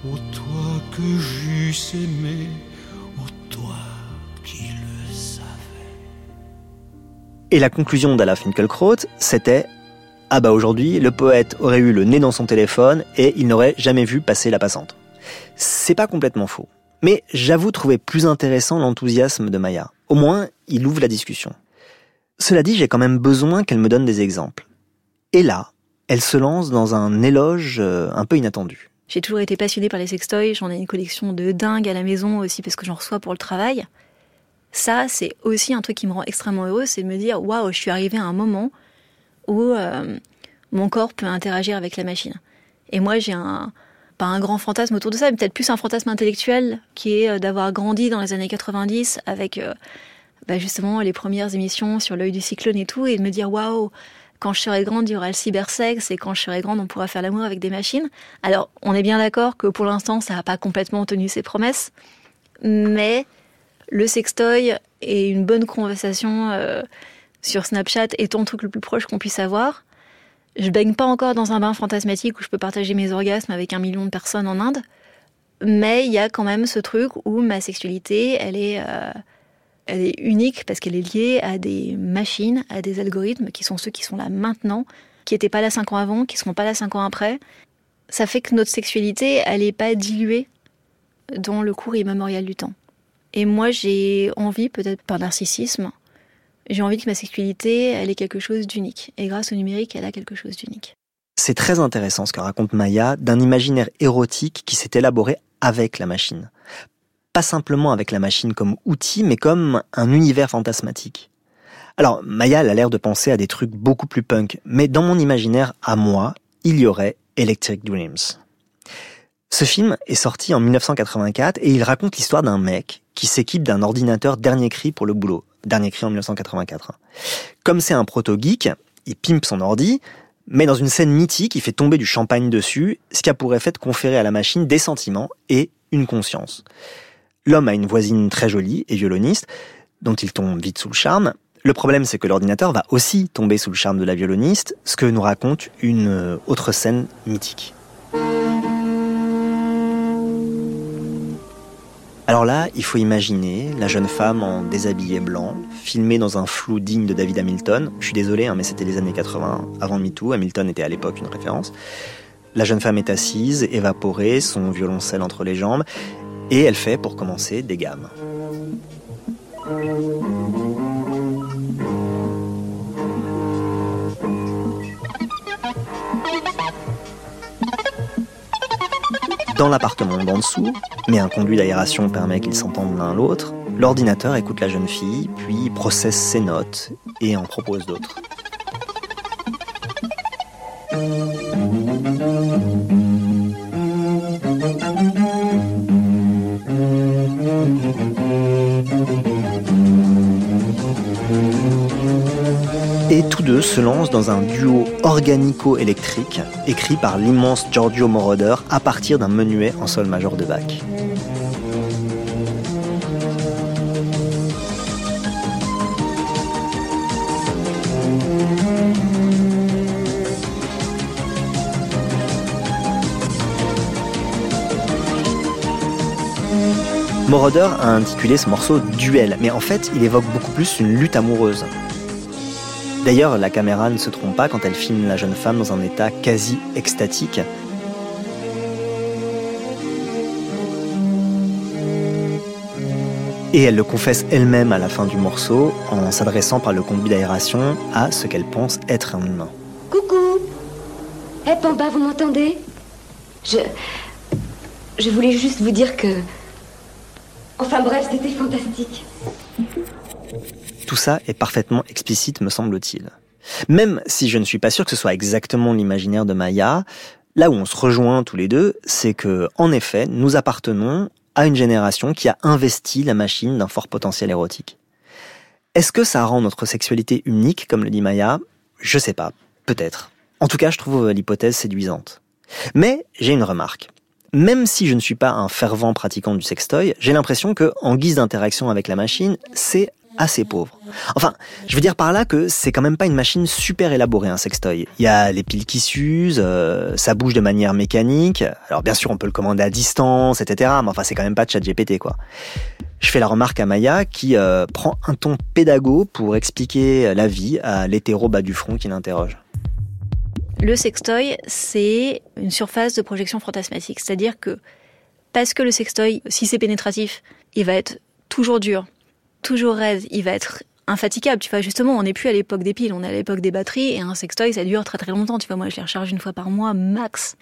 Ô toi que j'eusse aimé, ô toi qui le savais. Et la conclusion d'Ala Finkielkraut, c'était Ah bah aujourd'hui, le poète aurait eu le nez dans son téléphone et il n'aurait jamais vu passer la passante. C'est pas complètement faux. Mais j'avoue trouver plus intéressant l'enthousiasme de Maya. Au moins, il ouvre la discussion. Cela dit, j'ai quand même besoin qu'elle me donne des exemples. Et là, elle se lance dans un éloge euh, un peu inattendu. J'ai toujours été passionnée par les sextoys, j'en ai une collection de dingue à la maison aussi parce que j'en reçois pour le travail. Ça, c'est aussi un truc qui me rend extrêmement heureuse, c'est de me dire waouh, je suis arrivée à un moment où euh, mon corps peut interagir avec la machine. Et moi, j'ai un pas un grand fantasme autour de ça, mais peut-être plus un fantasme intellectuel qui est euh, d'avoir grandi dans les années 90 avec euh, bah, justement les premières émissions sur l'œil du cyclone et tout, et de me dire waouh, quand je serai grande, il y aura le cybersex, et quand je serai grande, on pourra faire l'amour avec des machines. Alors, on est bien d'accord que pour l'instant, ça n'a pas complètement tenu ses promesses, mais le sextoy et une bonne conversation euh, sur Snapchat étant le truc le plus proche qu'on puisse avoir. Je baigne pas encore dans un bain fantasmatique où je peux partager mes orgasmes avec un million de personnes en Inde, mais il y a quand même ce truc où ma sexualité, elle est, euh, unique parce qu'elle est liée à des machines, à des algorithmes qui sont ceux qui sont là maintenant, qui n'étaient pas là cinq ans avant, qui seront pas là cinq ans après. Ça fait que notre sexualité, elle n'est pas diluée dans le cours immémorial du temps. Et moi, j'ai envie, peut-être par narcissisme, j'ai envie que ma sexualité, elle ait quelque chose d'unique. Et grâce au numérique, elle a quelque chose d'unique. C'est très intéressant ce que raconte Maya d'un imaginaire érotique qui s'est élaboré avec la machine. Pas simplement avec la machine comme outil, mais comme un univers fantasmatique. Alors, Maya elle a l'air de penser à des trucs beaucoup plus punk, mais dans mon imaginaire, à moi, il y aurait Electric Dreams. Ce film est sorti en 1984 et il raconte l'histoire d'un mec qui s'équipe d'un ordinateur dernier cri pour le boulot. Dernier cri en 1984. Comme c'est un proto-geek, il pimpe son ordi, mais dans une scène mythique, il fait tomber du champagne dessus, ce qui a pour effet de conférer à la machine des sentiments et une conscience. L'homme a une voisine très jolie et violoniste, dont il tombe vite sous le charme. Le problème, c'est que l'ordinateur va aussi tomber sous le charme de la violoniste, ce que nous raconte une euh, autre scène mythique. Alors là, il faut imaginer la jeune femme en déshabillé blanc, filmée dans un flou digne de David Hamilton. Je suis désolé, hein, mais c'était les années 80, avant MeToo. Hamilton était à l'époque une référence. La jeune femme est assise, évaporée, son violoncelle entre les jambes, et elle fait, pour commencer, des gammes. Dans l'appartement d'en dessous, mais un conduit d'aération permet qu'ils s'entendent l'un l'autre, l'ordinateur écoute la jeune fille, puis processe ses notes et en propose d'autres. Et tous deux se lancent dans un duo organico-électrique écrit par l'immense Giorgio Moroder à partir d'un menuet en sol majeur de Bach. Moroder a intitulé ce morceau Duel, mais en fait, il évoque beaucoup plus une lutte amoureuse. D'ailleurs, la caméra ne se trompe pas quand elle filme la jeune femme dans un état quasi extatique. Et elle le confesse elle-même à la fin du morceau en s'adressant par le conduit d'aération à ce qu'elle pense être un humain. Coucou Eh Pamba, vous m'entendez? Je... Je voulais juste vous dire que... Enfin bref, c'était fantastique. Tout ça est parfaitement explicite, me semble-t-il. Même si je ne suis pas sûr que ce soit exactement l'imaginaire de Maya, là où on se rejoint tous les deux, c'est que, en effet, nous appartenons à une génération qui a investi la machine d'un fort potentiel érotique. Est-ce que ça rend notre sexualité unique, comme le dit Maya? Je sais pas, peut-être. En tout cas, je trouve l'hypothèse séduisante. Mais j'ai une remarque. Même si je ne suis pas un fervent pratiquant du sextoy, j'ai l'impression que, en guise d'interaction avec la machine, c'est assez pauvre. Enfin, je veux dire par là que c'est quand même pas une machine super élaborée, un sextoy. Il y a les piles qui s'usent, euh, ça bouge de manière mécanique. Alors bien sûr, on peut le commander à distance, etc. Mais enfin, c'est quand même pas de chat GPT, quoi. Je fais la remarque à Maya qui euh, prend un ton pédago pour expliquer la vie à l'hétéro bas du front qui l'interroge. Le sextoy, c'est une surface de projection fantasmatique. C'est-à-dire que parce que le sextoy, si c'est pénétratif, il va être toujours dur, toujours raide, il va être infatigable. Tu vois, justement, on n'est plus à l'époque des piles, on est à l'époque des batteries et un sextoy, ça dure très très longtemps. Tu vois, moi, je les recharge une fois par mois max.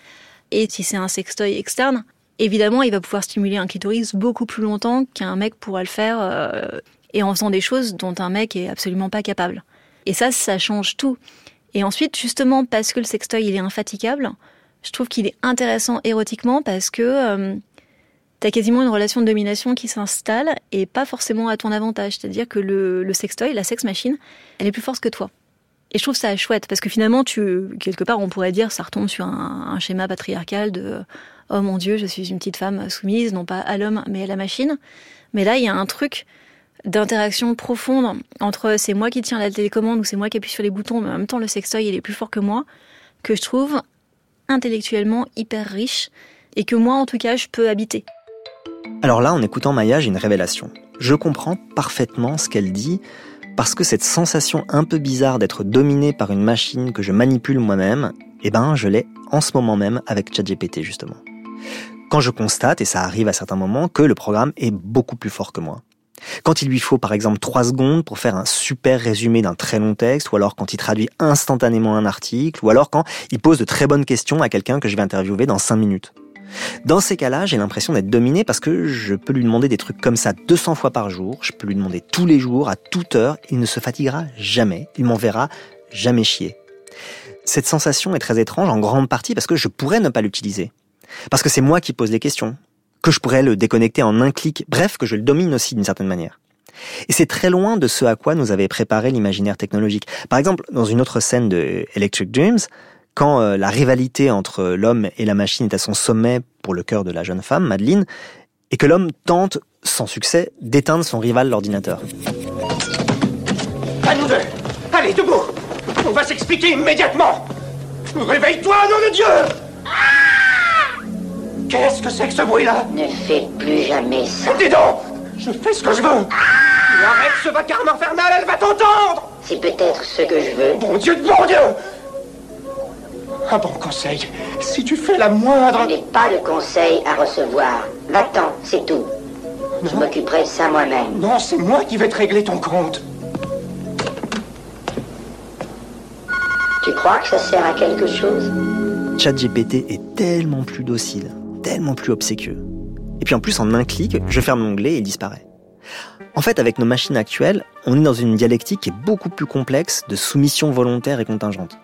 Et si c'est un sextoy externe, évidemment, il va pouvoir stimuler un clitoris beaucoup plus longtemps qu'un mec pourra le faire euh, et en faisant des choses dont un mec est absolument pas capable. Et ça, ça change tout. Et ensuite, justement, parce que le sextoy, il est infatigable, je trouve qu'il est intéressant érotiquement parce que euh, tu as quasiment une relation de domination qui s'installe et pas forcément à ton avantage. C'est-à-dire que le, le sextoy, la sex machine, elle est plus forte que toi. Et je trouve ça chouette parce que finalement, tu, quelque part, on pourrait dire, ça retombe sur un, un schéma patriarcal de oh mon dieu, je suis une petite femme soumise, non pas à l'homme, mais à la machine. Mais là, il y a un truc d'interaction profonde entre c'est moi qui tiens la télécommande ou c'est moi qui appuie sur les boutons, mais en même temps le sextoy il est plus fort que moi, que je trouve intellectuellement hyper riche et que moi en tout cas je peux habiter. Alors là, en écoutant Maya, j'ai une révélation. Je comprends parfaitement ce qu'elle dit parce que cette sensation un peu bizarre d'être dominé par une machine que je manipule moi-même, eh ben je l'ai en ce moment même avec ChatGPT justement. Quand je constate, et ça arrive à certains moments, que le programme est beaucoup plus fort que moi. Quand il lui faut par exemple 3 secondes pour faire un super résumé d'un très long texte, ou alors quand il traduit instantanément un article, ou alors quand il pose de très bonnes questions à quelqu'un que je vais interviewer dans 5 minutes. Dans ces cas-là, j'ai l'impression d'être dominé parce que je peux lui demander des trucs comme ça 200 fois par jour, je peux lui demander tous les jours, à toute heure, il ne se fatiguera jamais, il m'enverra jamais chier. Cette sensation est très étrange en grande partie parce que je pourrais ne pas l'utiliser. Parce que c'est moi qui pose les questions, que je pourrais le déconnecter en un clic, bref, que je le domine aussi d'une certaine manière. Et c'est très loin de ce à quoi nous avait préparé l'imaginaire technologique. Par exemple, dans une autre scène de Electric Dreams, quand euh, la rivalité entre l'homme et la machine est à son sommet pour le cœur de la jeune femme, Madeleine, et que l'homme tente, sans succès, d'éteindre son rival l'ordinateur. À nous deux Allez, debout. On va s'expliquer immédiatement. Réveille-toi, nom de Dieu. Qu'est-ce que c'est que ce bruit-là? Ne fais plus jamais ça. Dis donc. Je fais ce que je veux. Arrête ce vacarme infernal, elle va t'entendre. C'est peut-être ce que je veux. Bon Dieu de bon Dieu Un bon conseil, si tu fais la moindre... Je n'ai pas de conseil à recevoir. Va-t'en, c'est tout. Je m'occuperai de ça moi-même. Non, c'est moi qui vais te régler ton compte. Tu crois que ça sert à quelque chose? ChatGPT est tellement plus docile, tellement plus obséquieux. Et puis en plus, en un clic, je ferme l'onglet et il disparaît. En fait, avec nos machines actuelles, on est dans une dialectique qui est beaucoup plus complexe de soumission volontaire et contingente.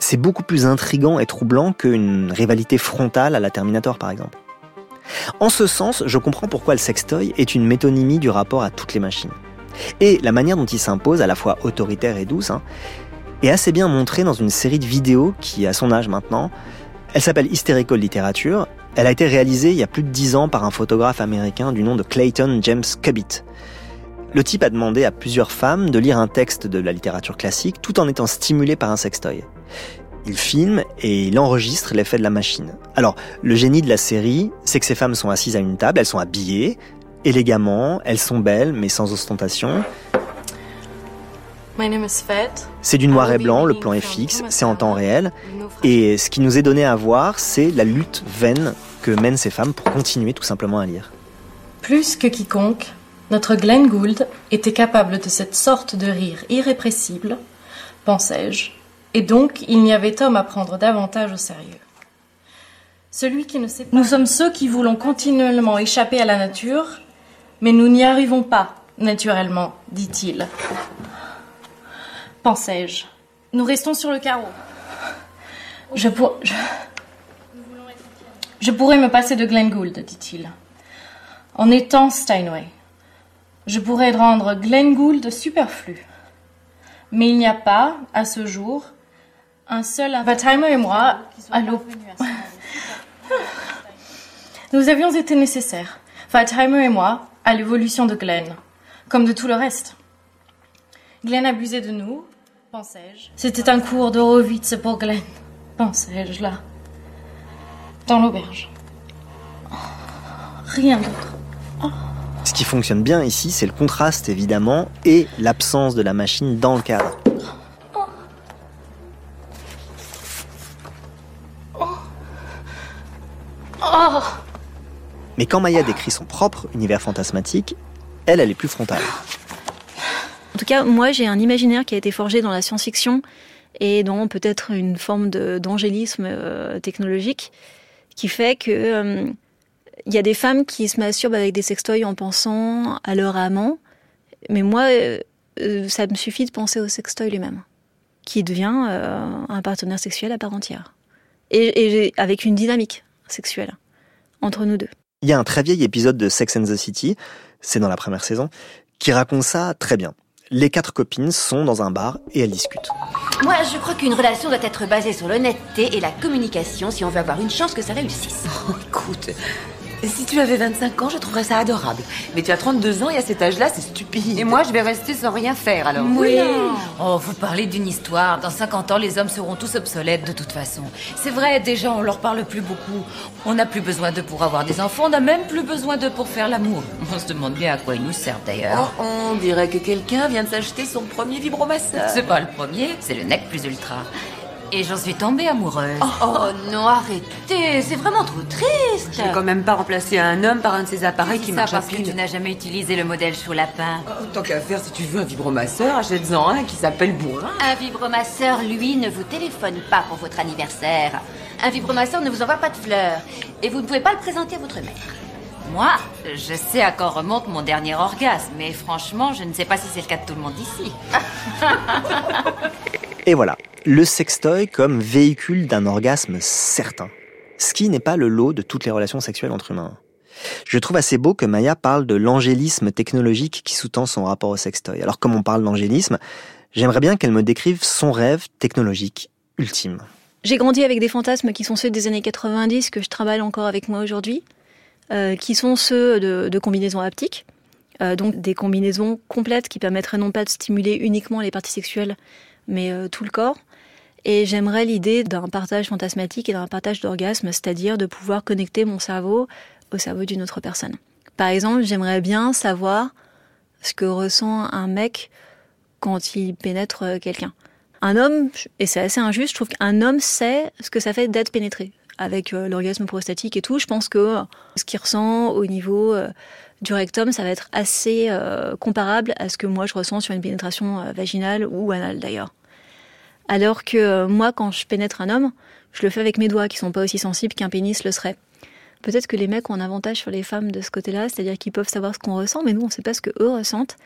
C'est beaucoup plus intrigant et troublant qu'une rivalité frontale à la Terminator, par exemple. En ce sens, je comprends pourquoi le sextoy est une métonymie du rapport à toutes les machines. Et la manière dont il s'impose, à la fois autoritaire et douce, hein, est assez bien montrée dans une série de vidéos qui a son âge maintenant. Elle s'appelle Hysterical Literature. Elle a été réalisée il y a plus de dix ans par un photographe américain du nom de Clayton James Cubitt. Le type a demandé à plusieurs femmes de lire un texte de la littérature classique tout en étant stimulé par un sextoy. Il filme et il enregistre l'effet de la machine. Alors, le génie de la série, c'est que ces femmes sont assises à une table, elles sont habillées, élégamment, elles sont belles, mais sans ostentation. C'est du noir et blanc, le plan est fixe, c'est en temps réel. Et ce qui nous est donné à voir, c'est la lutte vaine que mènent ces femmes pour continuer tout simplement à lire. Plus que quiconque, notre Glenn Gould était capable de cette sorte de rire irrépressible, pensais-je, et donc il n'y avait homme à prendre davantage au sérieux. Nous sommes ceux qui voulons continuellement échapper à la nature, mais nous n'y arrivons pas, naturellement, dit-il. Pensais-je. Nous restons sur le carreau. Je pourrais me passer de Glenn Gould, dit-il. En étant Steinway, je pourrais rendre Glenn Gould superflu. Mais il n'y a pas, à ce jour, un seul Vatheimer et moi, allô. Nous avions été nécessaires, Vatheimer et moi, à l'évolution de Glenn, comme de tout le reste. Glenn abusait de nous, pensais-je. C'était un cours d'Horowitz pour Glenn, pensais-je là, dans l'auberge. Rien d'autre. Ce qui fonctionne bien ici, c'est le contraste évidemment et l'absence de la machine dans le cadre. Mais quand Maya décrit son propre univers fantasmatique, elle, est plus frontale. En tout cas, moi, j'ai un imaginaire qui a été forgé dans la science-fiction et dans peut-être une forme d'angélisme euh, technologique qui fait que euh, il y a des femmes qui se masturbent avec des sextoys en pensant à leur amant, mais moi, euh, euh, ça me suffit de penser au sextoy lui-même, qui devient euh, un partenaire sexuel à part entière, et, et avec une dynamique sexuelle entre nous deux. Il y a un très vieil épisode de Sex and the City, c'est dans la première saison, qui raconte ça très bien. Les quatre copines sont dans un bar et elles discutent. Moi, je crois qu'une relation doit être basée sur l'honnêteté et la communication si on veut avoir une chance que ça réussisse. Écoute, si tu avais 25 ans, je trouverais ça adorable. Mais tu as 32 ans et à cet âge-là, c'est stupide. Et moi, je vais rester sans rien faire alors. Oui. Oh, vous parlez d'une histoire. Dans 50 ans, les hommes seront tous obsolètes de toute façon. C'est vrai, déjà, on leur parle plus beaucoup. On n'a plus besoin d'eux pour avoir des enfants. On n'a même plus besoin d'eux pour faire l'amour. On se demande bien à quoi ils nous servent d'ailleurs. Oh, on dirait que quelqu'un vient de s'acheter son premier vibromasseur. C'est pas le premier, c'est le nec plus ultra. Et j'en suis tombée amoureuse. Oh, non, arrêtez, c'est vraiment trop triste. Je vais quand même pas remplacer un homme par un de ces appareils qui ça marche parce que tu n'as jamais utilisé le modèle sous lapin. Oh, Tant qu'à faire, si tu veux un vibromasseur, achète-en un qui s'appelle bourrin. Un vibromasseur, lui, ne vous téléphone pas pour votre anniversaire. Un vibromasseur ne vous envoie pas de fleurs. Et vous ne pouvez pas le présenter à votre mère. Moi, je sais à quand remonte mon dernier orgasme, mais franchement, je ne sais pas si c'est le cas de tout le monde ici. Et voilà, le sextoy comme véhicule d'un orgasme certain. Ce qui n'est pas le lot de toutes les relations sexuelles entre humains. Je trouve assez beau que Maya parle de l'angélisme technologique qui sous-tend son rapport au sextoy. Alors comme on parle d'angélisme, j'aimerais bien qu'elle me décrive son rêve technologique ultime. J'ai grandi avec des fantasmes qui sont ceux des années 90 que je travaille encore avec moi aujourd'hui, euh, qui sont ceux de, combinaisons haptiques, euh, donc des combinaisons complètes qui permettraient non pas de stimuler uniquement les parties sexuelles, mais euh, tout le corps. Et j'aimerais l'idée d'un partage fantasmatique et d'un partage d'orgasme, c'est-à-dire de pouvoir connecter mon cerveau au cerveau d'une autre personne. Par exemple, j'aimerais bien savoir ce que ressent un mec quand il pénètre euh, quelqu'un. Un homme, et c'est assez injuste, je trouve qu'un homme sait ce que ça fait d'être pénétré. Avec euh, l'orgasme prostatique et tout, je pense que ce qu'il ressent au niveau du rectum, ça va être assez comparable à ce que moi je ressens sur une pénétration vaginale ou anale d'ailleurs. Alors que euh, moi, quand je pénètre un homme, je le fais avec mes doigts qui sont pas aussi sensibles qu'un pénis le serait. Peut-être que les mecs ont un avantage sur les femmes de ce côté-là, c'est-à-dire qu'ils peuvent savoir ce qu'on ressent, mais nous, on ne sait pas ce que eux ressentent.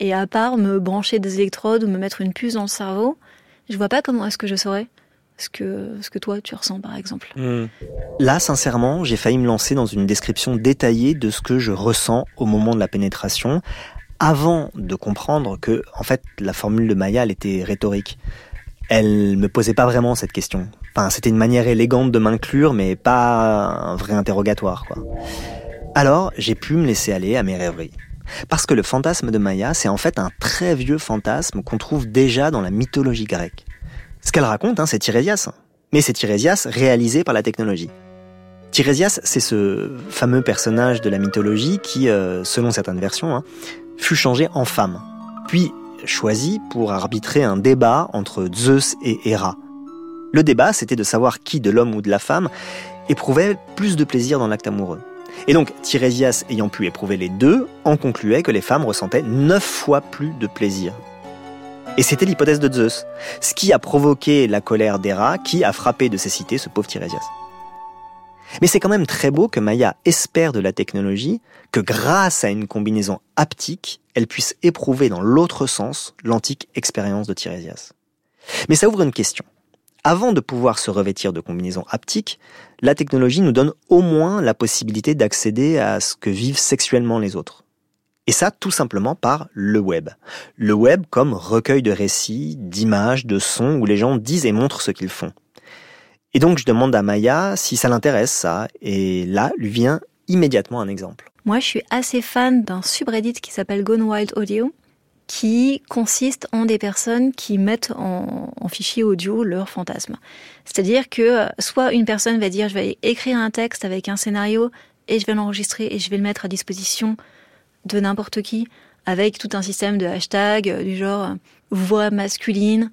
Et à part me brancher des électrodes ou me mettre une puce dans le cerveau, je vois pas comment est-ce que je saurais ce que, ce que toi tu ressens par exemple. Là, sincèrement, j'ai failli me lancer dans une description détaillée de ce que je ressens au moment de la pénétration, avant de comprendre que, en fait, la formule de Maya, elle était rhétorique. Elle me posait pas vraiment cette question. Enfin, c'était une manière élégante de m'inclure, mais pas un vrai interrogatoire, quoi. Alors, j'ai pu me laisser aller à mes rêveries. Parce que le fantasme de Maya, c'est en fait un très vieux fantasme qu'on trouve déjà dans la mythologie grecque. Ce qu'elle raconte, hein, c'est Tirésias. Mais c'est Tirésias réalisé par la technologie. Tirésias, c'est ce fameux personnage de la mythologie qui, euh, selon certaines versions, hein, fut changé en femme, puis choisi pour arbitrer un débat entre Zeus et Héra. Le débat, c'était de savoir qui, de l'homme ou de la femme, éprouvait plus de plaisir dans l'acte amoureux. Et donc, Tirésias ayant pu éprouver les deux, en concluait que les femmes ressentaient neuf fois plus de plaisir. Et c'était l'hypothèse de Zeus, ce qui a provoqué la colère d'Héra, qui a frappé de cécité ce pauvre Tirésias. Mais c'est quand même très beau que Maya espère de la technologie que grâce à une combinaison haptique, elle puisse éprouver dans l'autre sens l'antique expérience de Tirésias. Mais ça ouvre une question. avant de pouvoir se revêtir de combinaisons haptiques, la technologie nous donne au moins la possibilité d'accéder à ce que vivent sexuellement les autres. Et ça, tout simplement par le web. Le web comme recueil de récits, d'images, de sons où les gens disent et montrent ce qu'ils font. Et donc, je demande à Maya si ça l'intéresse, ça, et là, lui vient immédiatement un exemple. Moi, je suis assez fan d'un subreddit qui s'appelle Gone Wild Audio, qui consiste en des personnes qui mettent en, fichier audio leurs fantasmes. C'est-à-dire que euh, soit une personne va dire je vais écrire un texte avec un scénario et je vais l'enregistrer et je vais le mettre à disposition de n'importe qui avec tout un système de hashtags euh, du genre euh, voix masculine,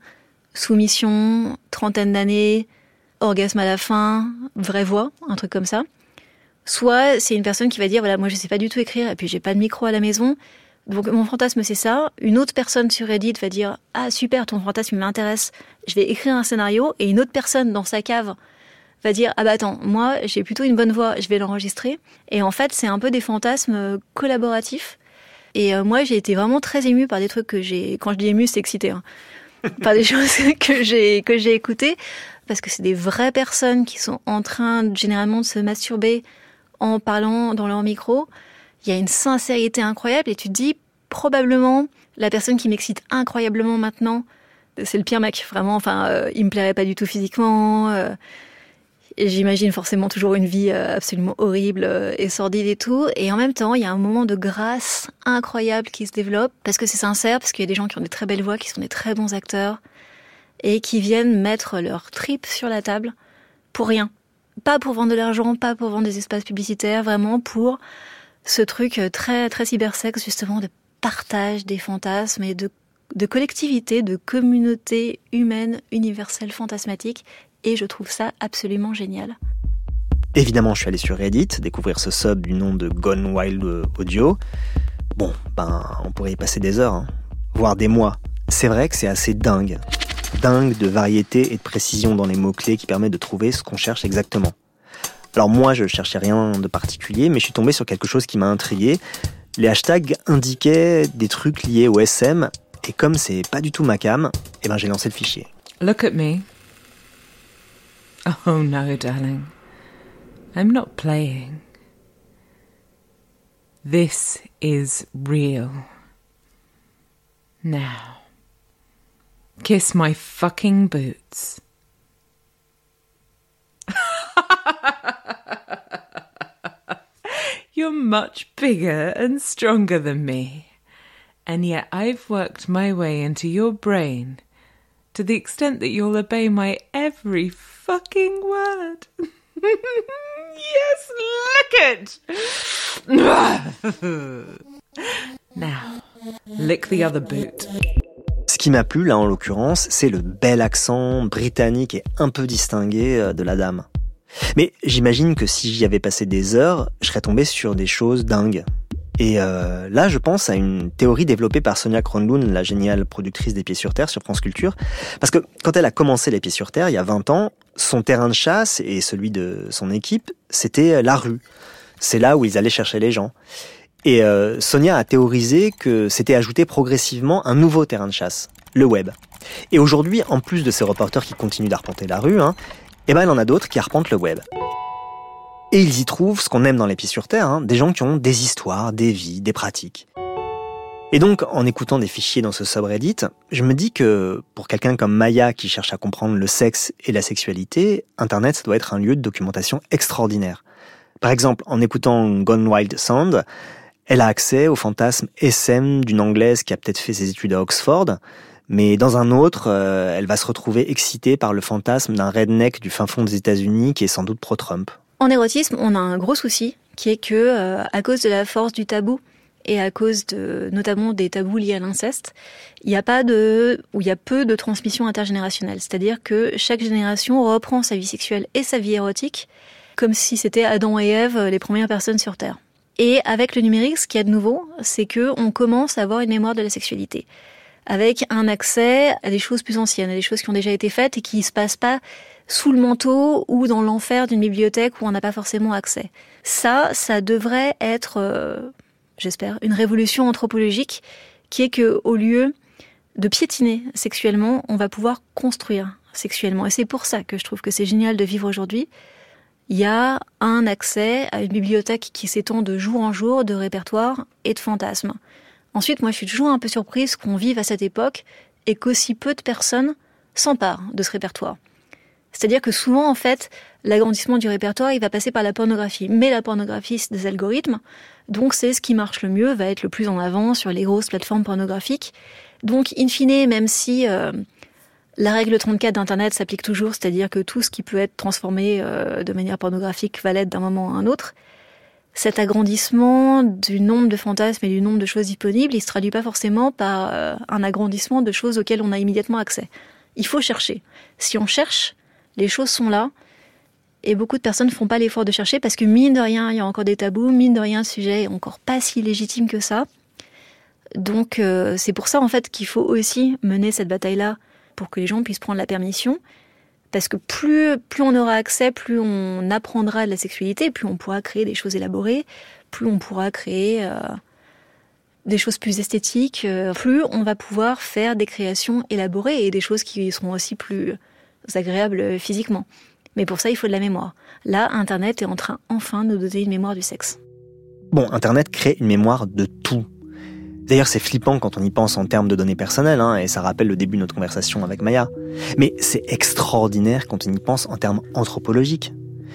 soumission, trentaine d'années, orgasme à la fin, vraie voix, un truc comme ça. Soit c'est une personne qui va dire voilà moi je sais pas du tout écrire et puis j'ai pas de micro à la maison. Donc mon fantasme c'est ça. Une autre personne sur Reddit va dire ah super ton fantasme m'intéresse. Je vais écrire un scénario et une autre personne dans sa cave va dire ah bah attends moi j'ai plutôt une bonne voix je vais l'enregistrer et en fait c'est un peu des fantasmes collaboratifs et euh, moi j'ai été vraiment très émue par des trucs que j'ai quand je dis émue c'est excité hein. par des choses que j'ai que j'ai écoutées parce que c'est des vraies personnes qui sont en train généralement de se masturber en parlant dans leur micro. Il y a une sincérité incroyable et tu te dis probablement la personne qui m'excite incroyablement maintenant, c'est le pire mec, vraiment. Enfin, euh, il me plairait pas du tout physiquement. Euh, j'imagine forcément toujours une vie euh, absolument horrible et sordide et tout. Et en même temps, il y a un moment de grâce incroyable qui se développe parce que c'est sincère, parce qu'il y a des gens qui ont des très belles voix, qui sont des très bons acteurs et qui viennent mettre leur trip sur la table pour rien. Pas pour vendre de l'argent, pas pour vendre des espaces publicitaires, vraiment pour ce truc très très cybersex justement de partage des fantasmes et de, de collectivité, de communauté humaine universelle fantasmatique et je trouve ça absolument génial. Évidemment, je suis allé sur Reddit découvrir ce sub du nom de Gone Wild Audio. Bon, ben, on pourrait y passer des heures, hein. voire des mois. C'est vrai que c'est assez dingue dingue de variété et de précision dans les mots-clés qui permet de trouver ce qu'on cherche exactement. Alors moi, je cherchais rien de particulier, mais je suis tombé sur quelque chose qui m'a intrigué. Les hashtags indiquaient des trucs liés au SM, et comme c'est pas du tout ma cam, eh ben j'ai lancé le fichier. Look at me. Oh no, darling. I'm not playing. This is real. Now. Kiss my fucking boots. You're much bigger and stronger than me. And yet I've worked my way into your brain to the extent that you'll obey my every fucking word. yes, lick it! now, lick the other boot. Qui m'a plu, là en l'occurrence, c'est le bel accent britannique et un peu distingué euh, de la dame. Mais j'imagine que si j'y avais passé des heures, je serais tombé sur des choses dingues. Et euh, là, je pense à une théorie développée par Sonia Kronlund, la géniale productrice des Pieds sur Terre sur France Culture. Parce que quand elle a commencé les Pieds sur Terre, il y a 20 ans, son terrain de chasse et celui de son équipe, c'était la rue. C'est là où ils allaient chercher les gens. Et euh, Sonia a théorisé que c'était ajouté progressivement un nouveau terrain de chasse, le web. Et aujourd'hui, en plus de ces reporters qui continuent d'arpenter la rue, hein, eh ben, il en a d'autres qui arpentent le web. Et ils y trouvent ce qu'on aime dans les pieds sur terre, hein, des gens qui ont des histoires, des vies, des pratiques. Et donc, en écoutant des fichiers dans ce subreddit, je me dis que pour quelqu'un comme Maya qui cherche à comprendre le sexe et la sexualité, Internet doit être un lieu de documentation extraordinaire. Par exemple, en écoutant Gone Wild Sound, elle a accès au fantasme SM d'une Anglaise qui a peut-être fait ses études à Oxford, mais dans un autre, euh, elle va se retrouver excitée par le fantasme d'un redneck du fin fond des États-Unis qui est sans doute pro-Trump. En érotisme, on a un gros souci qui est que, euh, à cause de la force du tabou et à cause notamment des tabous liés à l'inceste, il n'y a pas de, ou il y a peu de transmission intergénérationnelle. C'est-à-dire que chaque génération reprend sa vie sexuelle et sa vie érotique comme si c'était Adam et Ève les premières personnes sur Terre. Et avec le numérique, ce qu'il y a de nouveau, c'est que on commence à avoir une mémoire de la sexualité, avec un accès à des choses plus anciennes, à des choses qui ont déjà été faites et qui ne se passent pas sous le manteau ou dans l'enfer d'une bibliothèque où on n'a pas forcément accès. Ça, ça devrait être, euh, j'espère, une révolution anthropologique qui est que au lieu de piétiner sexuellement, on va pouvoir construire sexuellement. Et c'est pour ça que je trouve que c'est génial de vivre aujourd'hui. Il y a un accès à une bibliothèque qui s'étend de jour en jour de répertoires et de fantasmes. Ensuite, moi, je suis toujours un peu surprise qu'on vive à cette époque et qu'aussi peu de personnes s'emparent de ce répertoire. C'est-à-dire que souvent, en fait, l'agrandissement du répertoire, il va passer par la pornographie. Mais la pornographie, c'est des algorithmes. Donc, c'est ce qui marche le mieux, va être le plus en avant sur les grosses plateformes pornographiques. Donc, in fine, même si euh, la règle 34 d'Internet s'applique toujours, c'est-à-dire que tout ce qui peut être transformé euh, de manière pornographique va l'être d'un moment à un autre, cet agrandissement du nombre de fantasmes et du nombre de choses disponibles, il se traduit pas forcément par euh, un agrandissement de choses auxquelles on a immédiatement accès. Il faut chercher. Si on cherche, les choses sont là. Et beaucoup de personnes ne font pas l'effort de chercher parce que mine de rien, il y a encore des tabous, mine de rien, le sujet est encore pas si légitime que ça. Donc euh, c'est pour ça en fait qu'il faut aussi mener cette bataille-là pour que les gens puissent prendre la permission. Parce que plus, on aura accès, plus on apprendra de la sexualité, plus on pourra créer des choses élaborées, plus on pourra créer euh, des choses plus esthétiques, euh, plus on va pouvoir faire des créations élaborées et des choses qui seront aussi plus agréables physiquement. Mais pour ça, il faut de la mémoire. Là, Internet est en train enfin de nous donner une mémoire du sexe. Bon, Internet crée une mémoire de tout. D'ailleurs, c'est flippant quand on y pense en termes de données personnelles, hein, et ça rappelle le début de notre conversation avec Maya. Mais c'est extraordinaire quand on y pense en termes anthropologiques.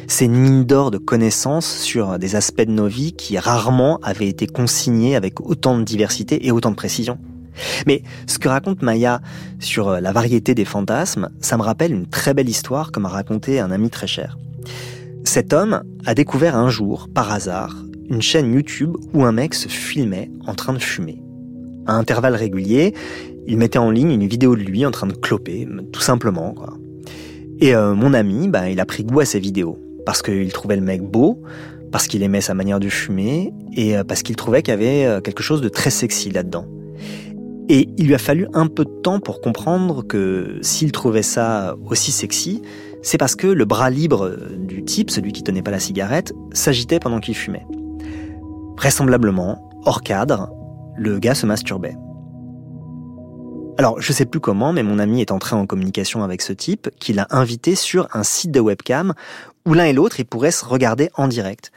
C'est une mine d'or de connaissances sur des aspects de nos vies qui rarement avaient été consignés avec autant de diversité et autant de précision. Mais ce que raconte Maya sur la variété des fantasmes, ça me rappelle une très belle histoire que m'a raconté un ami très cher. Cet homme a découvert un jour, par hasard, une chaîne YouTube où un mec se filmait en train de fumer. À intervalles réguliers, il mettait en ligne une vidéo de lui en train de cloper, tout simplement. Et euh, mon ami, bah, il a pris goût à ces vidéos, parce qu'il trouvait le mec beau, parce qu'il aimait sa manière de fumer, et euh, parce qu'il trouvait qu'il y avait euh, quelque chose de très sexy là-dedans. Et il lui a fallu un peu de temps pour comprendre que s'il trouvait ça aussi sexy, c'est parce que le bras libre du type, celui qui tenait pas la cigarette, s'agitait pendant qu'il fumait. Vraisemblablement, hors cadre, le gars se masturbait. Alors, je sais plus comment, mais mon ami est entré en communication avec ce type, qui l'a invité sur un site de webcam où l'un et l'autre, ils pourraient se regarder en direct.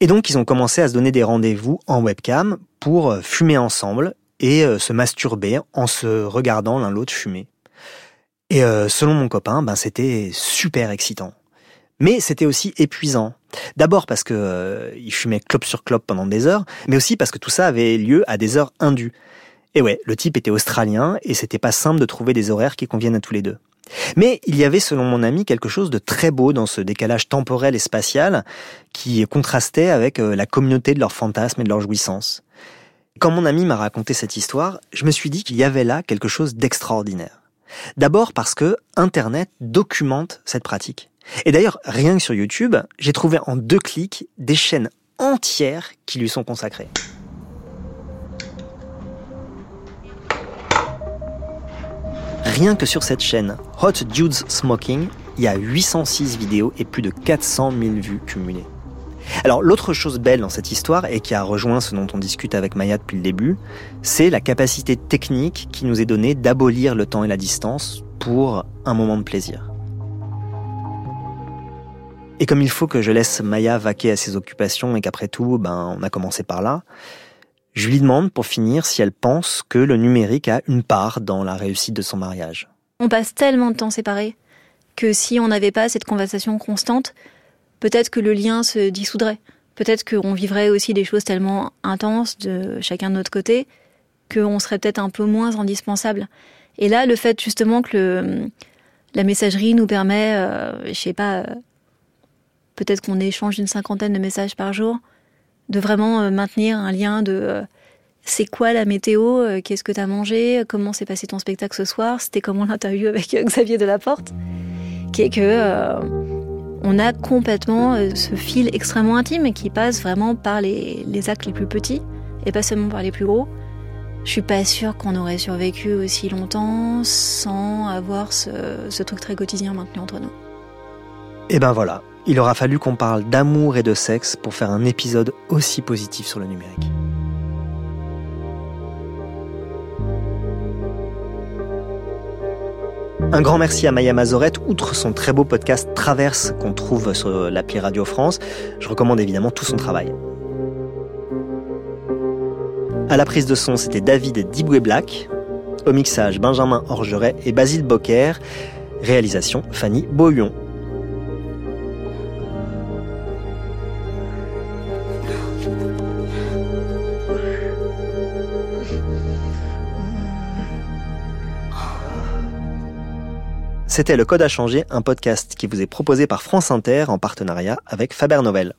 Et donc, ils ont commencé à se donner des rendez-vous en webcam pour euh, fumer ensemble et euh, se masturber en se regardant l'un l'autre fumer. Et euh, selon mon copain, ben c'était super excitant. Mais c'était aussi épuisant. D'abord parce que euh, il fumait clope sur clope pendant des heures, mais aussi parce que tout ça avait lieu à des heures indues. Et ouais, le type était australien et c'était pas simple de trouver des horaires qui conviennent à tous les deux. Mais il y avait, selon mon ami, quelque chose de très beau dans ce décalage temporel et spatial qui contrastait avec euh, la communauté de leurs fantasmes et de leurs jouissances. Quand mon ami m'a raconté cette histoire, je me suis dit qu'il y avait là quelque chose d'extraordinaire. D'abord parce que Internet documente cette pratique. Et d'ailleurs, rien que sur YouTube, j'ai trouvé en deux clics des chaînes entières qui lui sont consacrées. Rien que sur cette chaîne, Hot Dudes Smoking, il y a 806 vidéos et plus de 400 000 vues cumulées. Alors l'autre chose belle dans cette histoire, et qui a rejoint ce dont on discute avec Maya depuis le début, c'est la capacité technique qui nous est donnée d'abolir le temps et la distance pour un moment de plaisir. Et comme il faut que je laisse Maya vaquer à ses occupations et qu'après tout, ben, on a commencé par là, je lui demande pour finir si elle pense que le numérique a une part dans la réussite de son mariage. On passe tellement de temps séparés que si on n'avait pas cette conversation constante, peut-être que le lien se dissoudrait. Peut-être qu'on vivrait aussi des choses tellement intenses de chacun de notre côté qu'on serait peut-être un peu moins indispensable. Et là, le fait justement que la messagerie nous permet, euh, je sais pas, peut-être qu'on échange une cinquantaine de messages par jour, de vraiment euh, maintenir un lien de euh, c'est quoi la météo, euh, qu'est-ce que tu as mangé, comment s'est passé ton spectacle ce soir, c'était comment l'interview avec Xavier Delaporte, qui est que on a complètement ce fil extrêmement intime qui passe vraiment par les, actes les plus petits et pas seulement par les plus gros. Je suis pas sûre qu'on aurait survécu aussi longtemps sans avoir ce, ce truc très quotidien maintenu entre nous. Et ben voilà, il aura fallu qu'on parle d'amour et de sexe pour faire un épisode aussi positif sur le numérique. Un grand merci à Maya Mazorette, outre son très beau podcast Traverse qu'on trouve sur l'appli Radio France. Je recommande évidemment tout son travail. À la prise de son, c'était David Diboué Black. Au mixage, Benjamin Orgeret et Basile Bocquer. Réalisation, Fanny Beaulion. C'était Le Code à changer, un podcast qui vous est proposé par France Inter en partenariat avec Faber Novel.